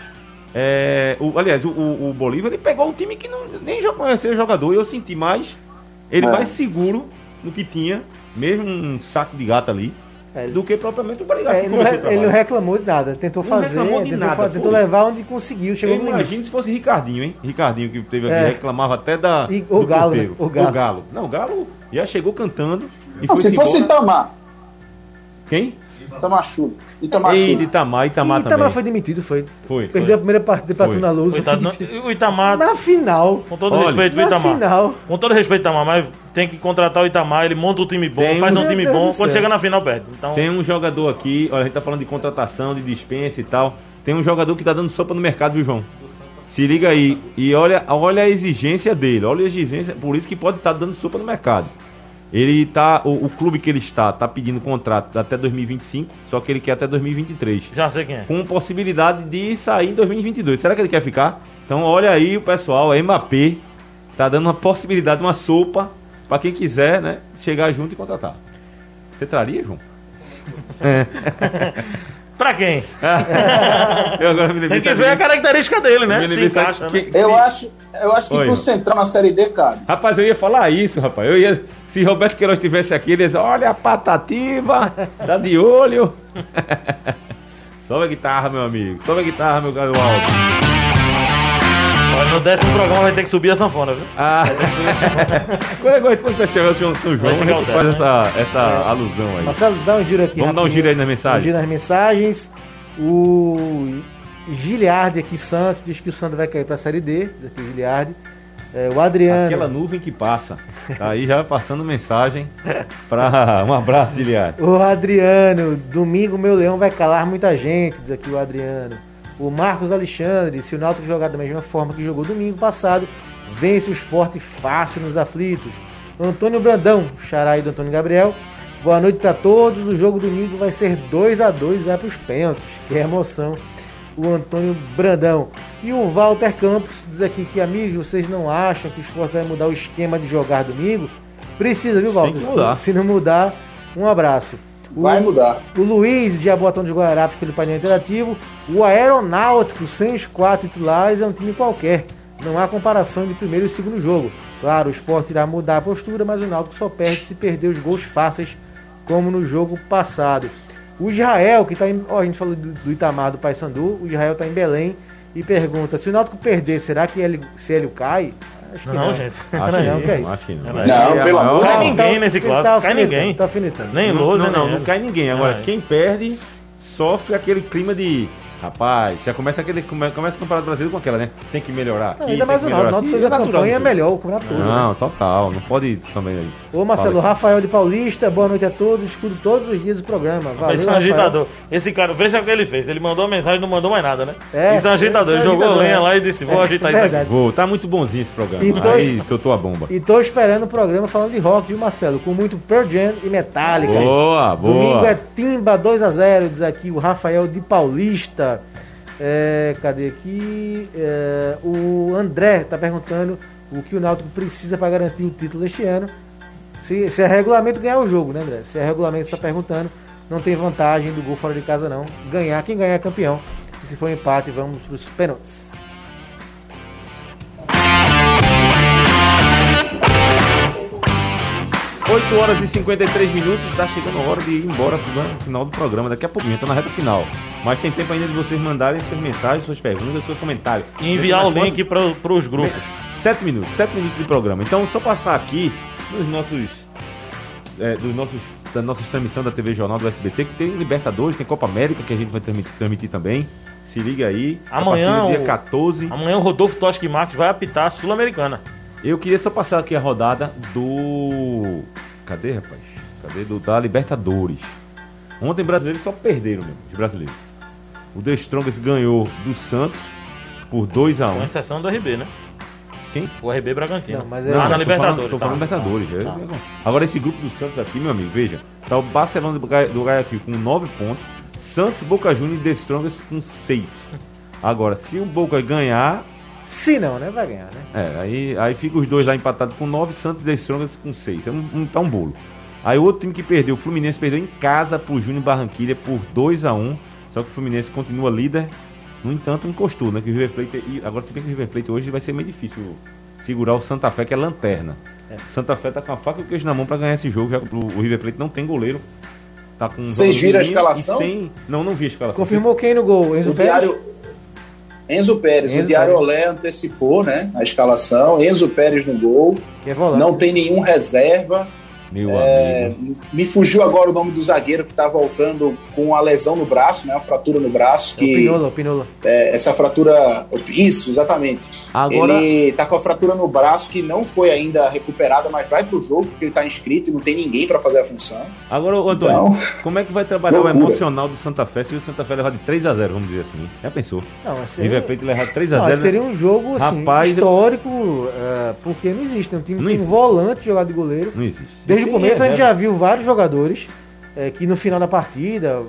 [SPEAKER 2] É, o, aliás, o, o, o Bolívar ele pegou um time que não, nem conhecia jogador e eu senti mais ele
[SPEAKER 5] É.
[SPEAKER 2] mais seguro no que tinha, mesmo um saco de gato ali,
[SPEAKER 3] É,
[SPEAKER 2] do que propriamente o Brigatti.
[SPEAKER 3] é, ele, não,
[SPEAKER 2] o
[SPEAKER 3] ele não reclamou de nada, tentou
[SPEAKER 2] Não
[SPEAKER 3] fazer,
[SPEAKER 2] reclamou de
[SPEAKER 3] tentou,
[SPEAKER 2] nada,
[SPEAKER 3] fa- tentou levar onde conseguiu, chegou
[SPEAKER 2] Eu
[SPEAKER 3] no
[SPEAKER 2] imagino se fosse Ricardinho, hein? Ricardinho que teve aqui,
[SPEAKER 3] É.
[SPEAKER 2] reclamava até da.
[SPEAKER 3] E o
[SPEAKER 2] do
[SPEAKER 3] Galo, né? O Galo.
[SPEAKER 2] Não, o Galo já chegou cantando e
[SPEAKER 5] Não,
[SPEAKER 2] foi
[SPEAKER 5] se fosse Itamar,
[SPEAKER 2] Quem?
[SPEAKER 5] Itamar Chulo. Itamar
[SPEAKER 2] Ei,
[SPEAKER 5] Chulo.
[SPEAKER 2] Itamar, Itamar
[SPEAKER 3] E
[SPEAKER 2] também.
[SPEAKER 3] Itamar foi demitido, foi.
[SPEAKER 2] Foi,
[SPEAKER 3] Perdeu
[SPEAKER 2] foi.
[SPEAKER 3] a primeira partida pra. Tuna Luz.
[SPEAKER 4] Coitado, não- o Itamar,
[SPEAKER 3] Na final.
[SPEAKER 4] com todo
[SPEAKER 2] Olha,
[SPEAKER 4] respeito, o
[SPEAKER 3] Na
[SPEAKER 4] Itamar.
[SPEAKER 3] final.
[SPEAKER 4] Com todo respeito, Itamar, mas tem que contratar o Itamar, ele monta um time bom,
[SPEAKER 2] Tem
[SPEAKER 4] faz
[SPEAKER 2] um-
[SPEAKER 4] time
[SPEAKER 3] Deus
[SPEAKER 4] bom,
[SPEAKER 3] do
[SPEAKER 4] quando
[SPEAKER 3] céu.
[SPEAKER 4] chega na final perde. Então,
[SPEAKER 2] Tem um jogador aqui, olha, a gente tá falando de contratação, de dispensa e tal. Tem um jogador que tá dando sopa no mercado, viu, João? Se liga aí. E olha, olha a exigência dele. Olha a exigência. Por isso que pode estar dando sopa no mercado. Ele tá. O, o clube que ele está tá pedindo contrato até 2025, só que ele quer até 2023.
[SPEAKER 4] já sei quem é.
[SPEAKER 2] Com possibilidade de sair em 2022. Será que ele quer ficar? Então olha aí o pessoal, a Mbappé tá dando uma possibilidade, uma sopa para quem quiser, né, chegar junto e contratar. Você traria, João? (laughs) (laughs)
[SPEAKER 4] Pra quem? (laughs)
[SPEAKER 2] Eu agora me lembrei
[SPEAKER 4] Tem que ver a característica dele, né? Se encaixa,
[SPEAKER 2] que-
[SPEAKER 4] né?
[SPEAKER 5] Eu acho, eu acho que
[SPEAKER 2] Oi,
[SPEAKER 5] pro
[SPEAKER 2] irmão.
[SPEAKER 5] Central na Série D, cabe.
[SPEAKER 2] Rapaz, eu ia falar isso, rapaz. Eu ia. Se Roberto Queiroz estivesse aqui, ele ia dizer, olha a patativa, tá de olho. (laughs) Sobe a guitarra, meu amigo. Sobe a guitarra, meu galo alto.
[SPEAKER 4] No décimo programa vai ter que subir a sanfona, viu?
[SPEAKER 2] Ah, (laughs) quando é que vai chegar o São São João,
[SPEAKER 4] Vai
[SPEAKER 2] a
[SPEAKER 4] chegar
[SPEAKER 2] gente
[SPEAKER 4] o
[SPEAKER 2] faz essa, essa alusão aí.
[SPEAKER 3] Marcelo, dá um giro aqui.
[SPEAKER 2] Vamos dar um
[SPEAKER 3] rapidinho.
[SPEAKER 2] giro aí nas
[SPEAKER 3] Um
[SPEAKER 2] mensagens.
[SPEAKER 3] giro nas mensagens. O Giliardi aqui, Santos, diz que o Santos vai cair pra Série D. Diz aqui o Giliardi. É, o Adriano.
[SPEAKER 2] Aquela nuvem que passa. Tá aí já passando mensagem para (laughs) um abraço, Giliard.
[SPEAKER 3] O Adriano, domingo meu leão vai calar muita gente, diz aqui o Adriano. O Marcos Alexandre, se o Náutico jogar da mesma forma que jogou domingo passado, vence o esporte fácil nos aflitos. Antônio Brandão, xarai do Antônio Gabriel. Boa noite para todos. O jogo domingo vai ser 2 a 2 vai para os pênaltis. Que emoção. O Antônio Brandão. E o Walter Campos diz aqui que, amigos, vocês não acham que o esporte vai mudar o esquema de jogar domingo? Precisa, viu, Walter?
[SPEAKER 2] que mudar.
[SPEAKER 3] Se não mudar, um abraço. O-
[SPEAKER 5] Vai mudar.
[SPEAKER 3] o Luiz de Abotão de Guararapes pelo painel interativo. O Aeronáutico, sem os quatro titulares, é um time qualquer. Não há comparação de primeiro e segundo jogo. Claro, o esporte irá mudar a postura, mas o Náutico só perde se perder os gols fáceis, como no jogo passado. O Israel, que está em. Ó, a gente falou do, do Itamar do Paysandu. O Israel está em Belém e pergunta: se o Náutico perder, será que ele, se ele cai? Acho que
[SPEAKER 4] Não, gente.
[SPEAKER 2] Acho
[SPEAKER 3] Não,
[SPEAKER 2] que
[SPEAKER 3] que é isso?
[SPEAKER 2] acho que não.
[SPEAKER 5] Não, pelo amor de
[SPEAKER 4] Cai
[SPEAKER 5] Não,
[SPEAKER 4] ninguém nesse
[SPEAKER 3] ele
[SPEAKER 4] clássico,
[SPEAKER 3] tá
[SPEAKER 4] cai ninguém.
[SPEAKER 3] Tá alfinetando.
[SPEAKER 4] Nem
[SPEAKER 2] Não,
[SPEAKER 4] Lousa,
[SPEAKER 2] não, não, não cai ninguém. Agora,
[SPEAKER 4] é.
[SPEAKER 2] quem perde sofre aquele clima de. Rapaz, já começa aquele. come- Começa o Campeonato Brasileiro com aquela, né? Tem que melhorar.
[SPEAKER 3] Não, ainda mais o
[SPEAKER 2] melhorar
[SPEAKER 3] Náutico. O Náutico
[SPEAKER 2] aqui.
[SPEAKER 3] fez a
[SPEAKER 2] É
[SPEAKER 3] campanha
[SPEAKER 2] isso.
[SPEAKER 3] melhor, o campeonato todo.
[SPEAKER 2] Não, total. Não pode também aí.
[SPEAKER 3] Ô Marcelo,
[SPEAKER 2] Fala.
[SPEAKER 3] Rafael de Paulista, boa noite a todos, escuto todos os dias o programa. Valeu,
[SPEAKER 4] Esse é um
[SPEAKER 3] Rafael.
[SPEAKER 4] agitador. Esse cara, veja o que ele fez. Ele mandou uma mensagem e não mandou mais nada, né?
[SPEAKER 3] É,
[SPEAKER 4] Isso é um agitador. Ele
[SPEAKER 3] é
[SPEAKER 4] jogou
[SPEAKER 3] agitador,
[SPEAKER 4] lenha
[SPEAKER 3] é.
[SPEAKER 4] lá e disse: Vou
[SPEAKER 3] É,
[SPEAKER 4] agitar isso aqui.
[SPEAKER 2] Vou, tá muito bonzinho esse programa.
[SPEAKER 3] Então-
[SPEAKER 2] Aí soltou a bomba.
[SPEAKER 3] E tô esperando o programa falando de rock, viu Marcelo? Com muito Pearl Jam e Metallica.
[SPEAKER 2] Boa,
[SPEAKER 3] Domingo
[SPEAKER 2] boa.
[SPEAKER 3] é Timba 2x0, diz aqui o Rafael de Paulista. É, cadê aqui? É, o André tá perguntando o que o Náutico precisa para garantir o título este ano. Se, se é regulamento, ganhar o jogo, né, André? Se é regulamento, você está perguntando. Não tem vantagem do gol fora de casa, não. Ganhar, quem ganhar é campeão. E se for empate, vamos para os pênaltis.
[SPEAKER 2] Oito horas e 53 minutos, está chegando a hora de ir embora pro final do programa. Daqui a pouquinho, estou tá na reta final. Mas tem tempo ainda de vocês mandarem suas mensagens, suas perguntas, seus comentários.
[SPEAKER 4] E enviar o link para os grupos.
[SPEAKER 2] Sete minutos, sete minutos de programa. Então, só passar aqui nos nossos. É, dos nossos da nossa transmissão da TV Jornal do SBT, que tem Libertadores, tem Copa América, que a gente vai transmitir, transmitir também. Se liga aí.
[SPEAKER 4] Amanhã,
[SPEAKER 2] dia 14.
[SPEAKER 4] Amanhã o Rodolfo Toschi Marques vai apitar a Sul-Americana.
[SPEAKER 2] Eu queria só passar aqui a rodada do. Cadê, rapaz? Cadê? Do, da Libertadores. Ontem brasileiros só perderam mesmo, os brasileiros. O The Strongest ganhou do Santos por 2x1.
[SPEAKER 4] Com exceção do RB, né?
[SPEAKER 2] Quem?
[SPEAKER 4] O RB Bragantino.
[SPEAKER 3] Não, mas é-
[SPEAKER 4] Não,
[SPEAKER 2] Não,
[SPEAKER 4] na
[SPEAKER 2] tô
[SPEAKER 4] Libertadores.
[SPEAKER 2] Falando, tô
[SPEAKER 4] tá.
[SPEAKER 2] falando Libertadores. é- Agora esse grupo do Santos aqui, meu amigo, veja. Tá o Barcelona do Guayaquil com 9 pontos. Santos, Boca Juniors e The Strongest com 6. Agora, se o Boca ganhar,
[SPEAKER 3] Se não, né? Vai ganhar, né?
[SPEAKER 2] É, aí, aí fica os dois lá empatados com 9, Santos e The Strongest com 6. É um, um, tá um bolo. Aí o outro time que perdeu, o Fluminense perdeu em casa pro Júnior Barranquilha por 2 a 1 Só que o Fluminense continua líder. No entanto, encostou, né? Que o River Plate. e agora se bem que o River Plate hoje vai ser meio difícil segurar o Santa Fé, que é lanterna. O Santa Fé tá com a faca e o queijo na mão pra ganhar esse jogo. Já, o, o River Plate não tem goleiro. Tá com
[SPEAKER 5] Vocês viram a escalação?
[SPEAKER 2] Sem... Não, não vi a escalação.
[SPEAKER 3] Confirmou quem no gol? Enzo
[SPEAKER 5] O
[SPEAKER 3] Pérez?
[SPEAKER 5] diário Enzo Pérez,
[SPEAKER 3] Enzo
[SPEAKER 5] o Diário
[SPEAKER 3] Pérez.
[SPEAKER 5] Olé antecipou, né, a escalação. Enzo Pérez no gol,
[SPEAKER 3] Que é volante.
[SPEAKER 5] não tem nenhum reserva.
[SPEAKER 2] Meu
[SPEAKER 5] É,
[SPEAKER 2] amigo.
[SPEAKER 5] me fugiu agora o nome do zagueiro que está voltando com a lesão no braço, né, uma fratura no braço.
[SPEAKER 3] É o
[SPEAKER 5] Que
[SPEAKER 3] Pinola, o Pinola.
[SPEAKER 5] é, essa fratura, isso, exatamente.
[SPEAKER 2] Agora.
[SPEAKER 5] Ele tá com a fratura no braço que não foi ainda recuperada, mas vai pro jogo porque ele tá inscrito e não tem ninguém para fazer a função.
[SPEAKER 2] Agora, ô, Antônio,
[SPEAKER 5] Então,
[SPEAKER 2] como é que vai trabalhar o emocional do Santa Fé se o Santa Fé levar de 3x0, vamos dizer assim? Já pensou?
[SPEAKER 3] Não, mas seria,
[SPEAKER 2] River Plate levar de 3x0.
[SPEAKER 3] não, mas seria um jogo assim,
[SPEAKER 2] Rapaz,
[SPEAKER 3] histórico, é, porque não existe. Um time
[SPEAKER 2] Não
[SPEAKER 3] que tem um
[SPEAKER 2] existe.
[SPEAKER 3] volante jogar de goleiro.
[SPEAKER 2] Não existe.
[SPEAKER 3] Desde
[SPEAKER 2] Sem
[SPEAKER 3] o começo a gente
[SPEAKER 2] reserva.
[SPEAKER 3] já viu vários jogadores é, que no final da partida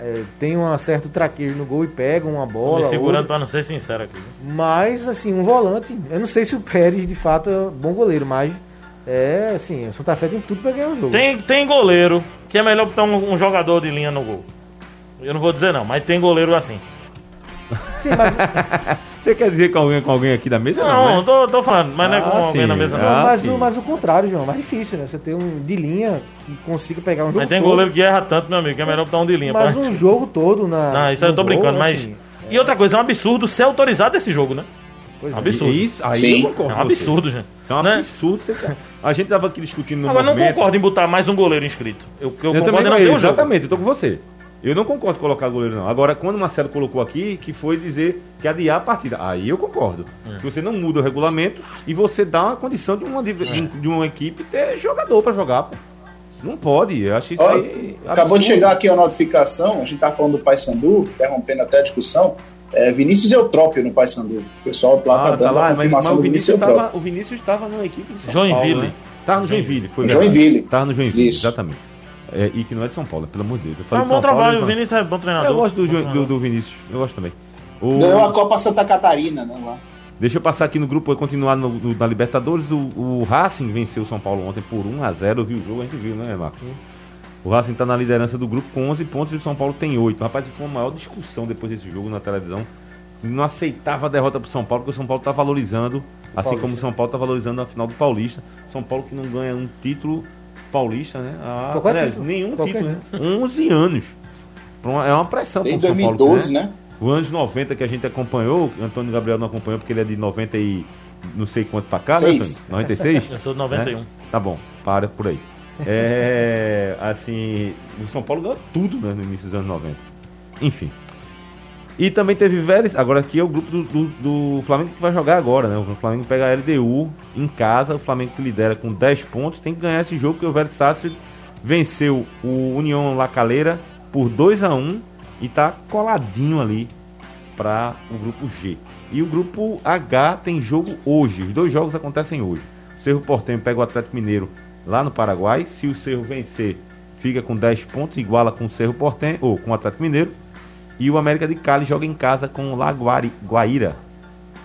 [SPEAKER 3] é, tem um certo traquejo no gol e pegam uma
[SPEAKER 4] Me
[SPEAKER 3] bola.
[SPEAKER 4] segurando
[SPEAKER 3] outra.
[SPEAKER 4] pra não ser sincero aqui.
[SPEAKER 3] Mas, assim, um volante, eu não sei se o Pérez de fato é bom goleiro, mas é assim, o Santa Fé tem tudo pra ganhar o jogo.
[SPEAKER 4] Tem, tem goleiro que é melhor botar um, um jogador de linha no gol. Eu não vou dizer não, mas tem goleiro assim.
[SPEAKER 3] Sim, mas, (laughs)
[SPEAKER 2] Você quer dizer com alguém, com alguém aqui da mesa?
[SPEAKER 4] Não,
[SPEAKER 2] né?
[SPEAKER 4] tô, tô falando, mas não é
[SPEAKER 2] Ah,
[SPEAKER 4] com alguém
[SPEAKER 2] sim.
[SPEAKER 4] na mesa não.
[SPEAKER 2] Ah,
[SPEAKER 3] mas, o, mas o contrário, João, é mais difícil, né? Você ter um de linha que consiga pegar um jogo
[SPEAKER 4] Mas tem
[SPEAKER 3] todo,
[SPEAKER 4] goleiro que erra tanto, meu amigo, que é melhor botar um de linha.
[SPEAKER 3] Mas
[SPEAKER 4] pra-
[SPEAKER 3] um jogo todo na.
[SPEAKER 4] Não, isso aí eu tô
[SPEAKER 3] gol,
[SPEAKER 4] brincando, mas.
[SPEAKER 3] assim,
[SPEAKER 4] E outra coisa, é um absurdo ser autorizado esse jogo, né?
[SPEAKER 3] pois
[SPEAKER 4] É
[SPEAKER 3] é.
[SPEAKER 4] um absurdo.
[SPEAKER 2] Isso, aí
[SPEAKER 5] Sim.
[SPEAKER 2] eu concordo.
[SPEAKER 4] É um absurdo, gente.
[SPEAKER 2] Isso é um
[SPEAKER 4] Né?
[SPEAKER 2] absurdo. Você... tá- A gente tava aqui discutindo no
[SPEAKER 4] Agora, não
[SPEAKER 2] movimento.
[SPEAKER 4] concordo em botar mais um goleiro inscrito. Eu, eu,
[SPEAKER 2] Eu
[SPEAKER 4] concordo
[SPEAKER 2] também
[SPEAKER 4] em
[SPEAKER 2] não,
[SPEAKER 4] não jogo.
[SPEAKER 2] exatamente, eu tô com você. Eu não concordo colocar goleiro, não. Agora, quando o Marcelo colocou aqui, que foi dizer que adiar a partida. Aí eu concordo.
[SPEAKER 4] É.
[SPEAKER 2] Que você não muda o regulamento e você dá uma condição de uma, de, de uma equipe ter jogador pra jogar, pô. Não pode, eu acho isso
[SPEAKER 5] Ó,
[SPEAKER 2] aí.
[SPEAKER 5] acabou de
[SPEAKER 2] absurdo.
[SPEAKER 5] chegar aqui a notificação, a gente tá falando do Paysandu, interrompendo até a discussão. É, Vinícius Eutrópio no Paysandu. O pessoal lá tá
[SPEAKER 2] Ah,
[SPEAKER 5] dando
[SPEAKER 2] tá lá,
[SPEAKER 5] a
[SPEAKER 2] mas, mas
[SPEAKER 5] confirmação
[SPEAKER 2] o
[SPEAKER 5] do Vinícius
[SPEAKER 2] Vinícius
[SPEAKER 5] Eutrópio.
[SPEAKER 2] tava, o Vinícius estava na equipe de São
[SPEAKER 4] Joinville.
[SPEAKER 2] Paulo, né? Tava no Joinville, foi
[SPEAKER 5] Joinville.
[SPEAKER 2] verdade. Tava no Joinville,
[SPEAKER 5] Isso.
[SPEAKER 2] exatamente. É, e que não é de São Paulo, pelo amor de Deus. Eu
[SPEAKER 4] É
[SPEAKER 2] falei
[SPEAKER 4] um
[SPEAKER 2] de
[SPEAKER 4] bom
[SPEAKER 2] São Paulo,
[SPEAKER 4] trabalho, o Vinícius é bom treinador.
[SPEAKER 2] Eu gosto do, Jo- do, do Vinícius, eu gosto também. O-
[SPEAKER 5] Ganhou a Copa Santa Catarina, né? Lá.
[SPEAKER 2] Deixa eu passar aqui no grupo e continuar no, no- na Libertadores. O, o Racing venceu o São Paulo ontem por 1x0. Eu vi o jogo, a gente viu, né, Marcos? O Racing está na liderança do grupo com 11 pontos e o São Paulo tem 8. Rapaz, foi uma maior discussão depois desse jogo na televisão. Não aceitava a derrota pro São Paulo, porque o São Paulo está valorizando, assim como o São Paulo está valorizando a final do Paulista. São Paulo que não ganha um título paulista, né? Ah,
[SPEAKER 3] Qualquer
[SPEAKER 2] aliás,
[SPEAKER 3] título.
[SPEAKER 2] nenhum
[SPEAKER 3] Qualquer
[SPEAKER 2] título, né? 11 anos. É uma pressão
[SPEAKER 5] Desde
[SPEAKER 2] pro São Paulo.
[SPEAKER 5] 2012, né?
[SPEAKER 2] O anos 90 que a gente acompanhou, o Antônio Gabriel não acompanhou porque ele é de 90 e não sei quanto pra cá, né. Antônio? 96? (laughs)
[SPEAKER 4] Eu sou de 91.
[SPEAKER 2] Né? Tá bom, para por aí. É, (laughs) assim, o São Paulo ganhou tudo né, no início dos anos 90. Enfim. E também teve Vélez, agora aqui é o grupo do, do, do Flamengo que vai jogar agora, né? O Flamengo pega a LDU em casa, o Flamengo que lidera com 10 pontos, tem que ganhar esse jogo porque o Vélez Sarsfield venceu o União La Calera por 2 a 1 e tá coladinho ali para o grupo G. E o grupo H tem jogo hoje. Os dois jogos acontecem hoje. O Cerro Portenho pega o Atlético Mineiro lá no Paraguai. Se o Cerro vencer, fica com 10 pontos, iguala com o Cerro Portenho ou com o Atlético Mineiro. E o América de Cali joga em casa com o Laguari- Guaíra,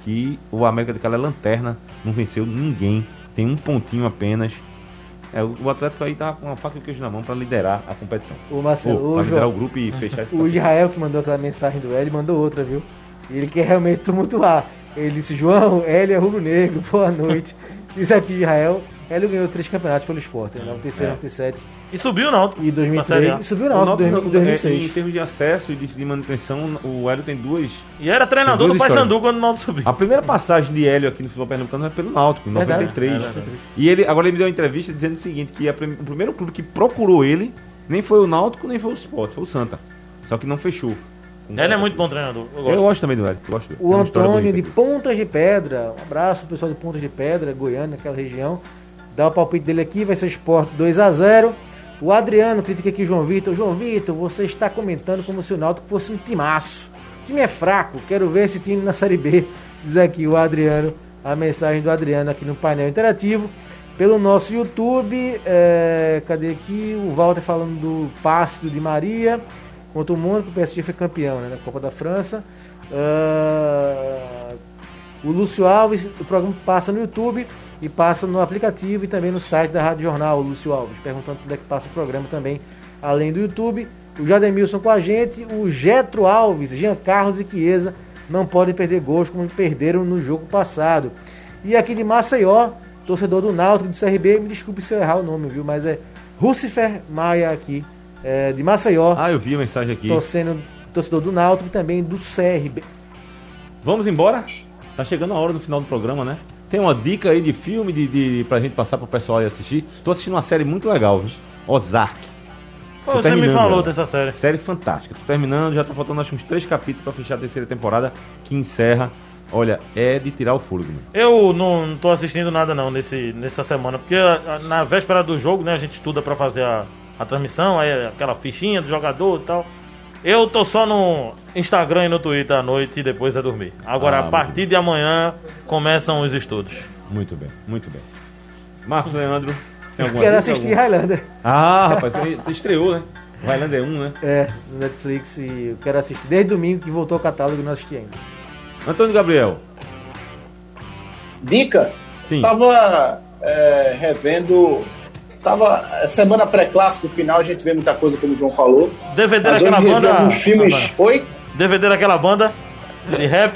[SPEAKER 2] que o América de Cali é lanterna, não venceu ninguém, tem um pontinho apenas. É, o Atlético aí tá com a faca e o queijo na mão para liderar a competição.
[SPEAKER 3] O Marcelo,
[SPEAKER 2] Ou,
[SPEAKER 3] o,
[SPEAKER 2] liderar o grupo e fechar
[SPEAKER 3] o Israel que mandou aquela mensagem do L mandou outra, viu? Ele quer realmente tumultuar. Ele disse, João, L é rubro negro, boa noite. (laughs) Diz aqui Israel, Hélio ganhou três campeonatos pelo esporte, né? 96,
[SPEAKER 2] É.
[SPEAKER 3] 97
[SPEAKER 4] E subiu não.
[SPEAKER 3] e
[SPEAKER 4] Na Série
[SPEAKER 3] 2003.
[SPEAKER 4] A.
[SPEAKER 3] E subiu
[SPEAKER 2] O Náutico,
[SPEAKER 3] 2000 em
[SPEAKER 2] é, Em
[SPEAKER 3] 2006.
[SPEAKER 2] termos de acesso e de, de manutenção, o Hélio tem duas.
[SPEAKER 4] E era treinador do Paysandu quando o Náutico subiu.
[SPEAKER 2] A primeira passagem de Hélio aqui no futebol pernambucano é pelo Náutico, em
[SPEAKER 3] Verdade.
[SPEAKER 2] 93.
[SPEAKER 4] É verdade.
[SPEAKER 2] E ele, agora ele me deu uma entrevista dizendo o seguinte, que a o primeiro clube que procurou ele nem foi o Náutico, nem foi o Sport, foi o Santa. Só que não fechou.
[SPEAKER 4] Ele é muito bom treinador. Eu
[SPEAKER 2] Eu
[SPEAKER 4] gosto.
[SPEAKER 2] gosto também do Hélio. Gosto.
[SPEAKER 3] O Antônio de. Pontas de Pedra, um abraço pessoal de Pontas de Pedra, Goiânia, aquela região. Dá o palpite dele aqui, vai ser Sport 2 a 0 O Adriano critica aqui João Vitor. João Vitor, você está comentando como se o Náutico fosse um timaço. O time é fraco, quero ver esse time na Série B. Diz aqui o Adriano, a mensagem do Adriano aqui no painel interativo. Pelo nosso YouTube, é, cadê aqui? O Walter falando do passe do Di Maria contra o Mônaco, o PSG foi campeão né, na Copa da França. Ah, o Lúcio Alves, o programa passa no YouTube e passa no aplicativo e também no site da Rádio Jornal, Lúcio Alves, perguntando onde é que passa o programa também, além do YouTube. O Jademilson com a gente, o Getro Alves, Jean Carlos e Chiesa não podem perder gols como perderam no jogo passado. E aqui de Maceió, torcedor do Náutico do CRB, me desculpe se eu errar o nome, viu? Mas é Rucifer Maia aqui, é, de Maceió,
[SPEAKER 2] Ah, eu vi a mensagem aqui.
[SPEAKER 3] torcendo, torcedor do Náutico e também do CRB.
[SPEAKER 2] Vamos embora? Tá chegando a hora do final do programa, né? Tem uma dica aí de filme de, de, pra gente passar pro pessoal aí assistir. Tô assistindo uma série muito legal, viu? Ozark.
[SPEAKER 4] Pô, Você me falou
[SPEAKER 2] ela.
[SPEAKER 4] dessa série.
[SPEAKER 2] Série fantástica. Tô terminando, já tá faltando acho uns três capítulos pra fechar a terceira temporada, que encerra. Olha, é de tirar o fôlego. Né?
[SPEAKER 4] Eu não, não tô assistindo nada não nesse, nessa semana, porque na véspera do jogo, né, a gente estuda pra fazer a, a transmissão, aí aquela fichinha do jogador e tal. Eu tô só no Instagram e no Twitter à noite e depois é dormir. Agora,
[SPEAKER 2] Ah,
[SPEAKER 4] a partir de amanhã, começam os estudos.
[SPEAKER 2] Muito bem, muito bem. Marcos Leandro, tem alguma
[SPEAKER 3] Quero assistir
[SPEAKER 2] alguma-
[SPEAKER 3] Highlander.
[SPEAKER 2] Ah, rapaz, você estreou, né? Highlander 1, né?
[SPEAKER 3] É, no Netflix e eu quero assistir desde domingo que voltou o catálogo e não assisti ainda.
[SPEAKER 2] Antônio Gabriel.
[SPEAKER 5] Dica,
[SPEAKER 2] Sim.
[SPEAKER 5] tava é, revendo. Tava. Semana pré-clássico final, a gente vê muita coisa, como o João falou.
[SPEAKER 4] DVD
[SPEAKER 5] Mas
[SPEAKER 4] daquela banda.
[SPEAKER 5] alguns filmes. Oi?
[SPEAKER 4] DVD daquela banda de rap.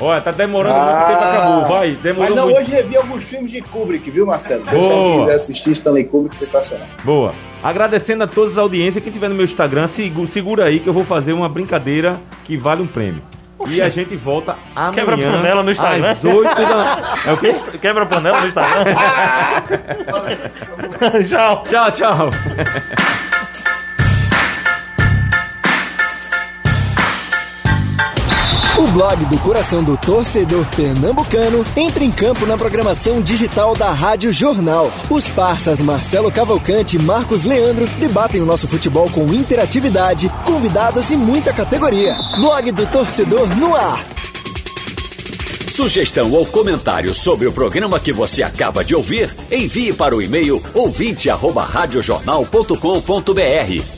[SPEAKER 2] Olha, tá demorando muito tempo, acabou. Vai,
[SPEAKER 5] Mas
[SPEAKER 2] demorou
[SPEAKER 5] não,
[SPEAKER 2] muito.
[SPEAKER 5] hoje revi alguns filmes de Kubrick, viu, Marcelo? Se você
[SPEAKER 2] Boa.
[SPEAKER 5] quiser assistir Stanley Kubrick, sensacional.
[SPEAKER 2] Boa. Agradecendo a todas as audiências. Quem tiver no meu Instagram, segu- segura aí que eu vou fazer uma brincadeira que vale um prêmio. E a gente volta amanhã.
[SPEAKER 4] Quebra panela no Instagram.
[SPEAKER 2] Às 8 da... É o quê?
[SPEAKER 4] Quebra a panela no Instagram. (laughs) Tchau.
[SPEAKER 2] Tchau, tchau.
[SPEAKER 6] O blog do coração do torcedor pernambucano entra em campo na programação digital da Rádio Jornal. Os parças Marcelo Cavalcante e Marcos Leandro debatem o nosso futebol com interatividade, convidados e muita categoria. Blog do torcedor no ar.
[SPEAKER 1] Sugestão ou comentário sobre o programa que você acaba de ouvir, envie para o e-mail ouvinte@radiojornal.com.br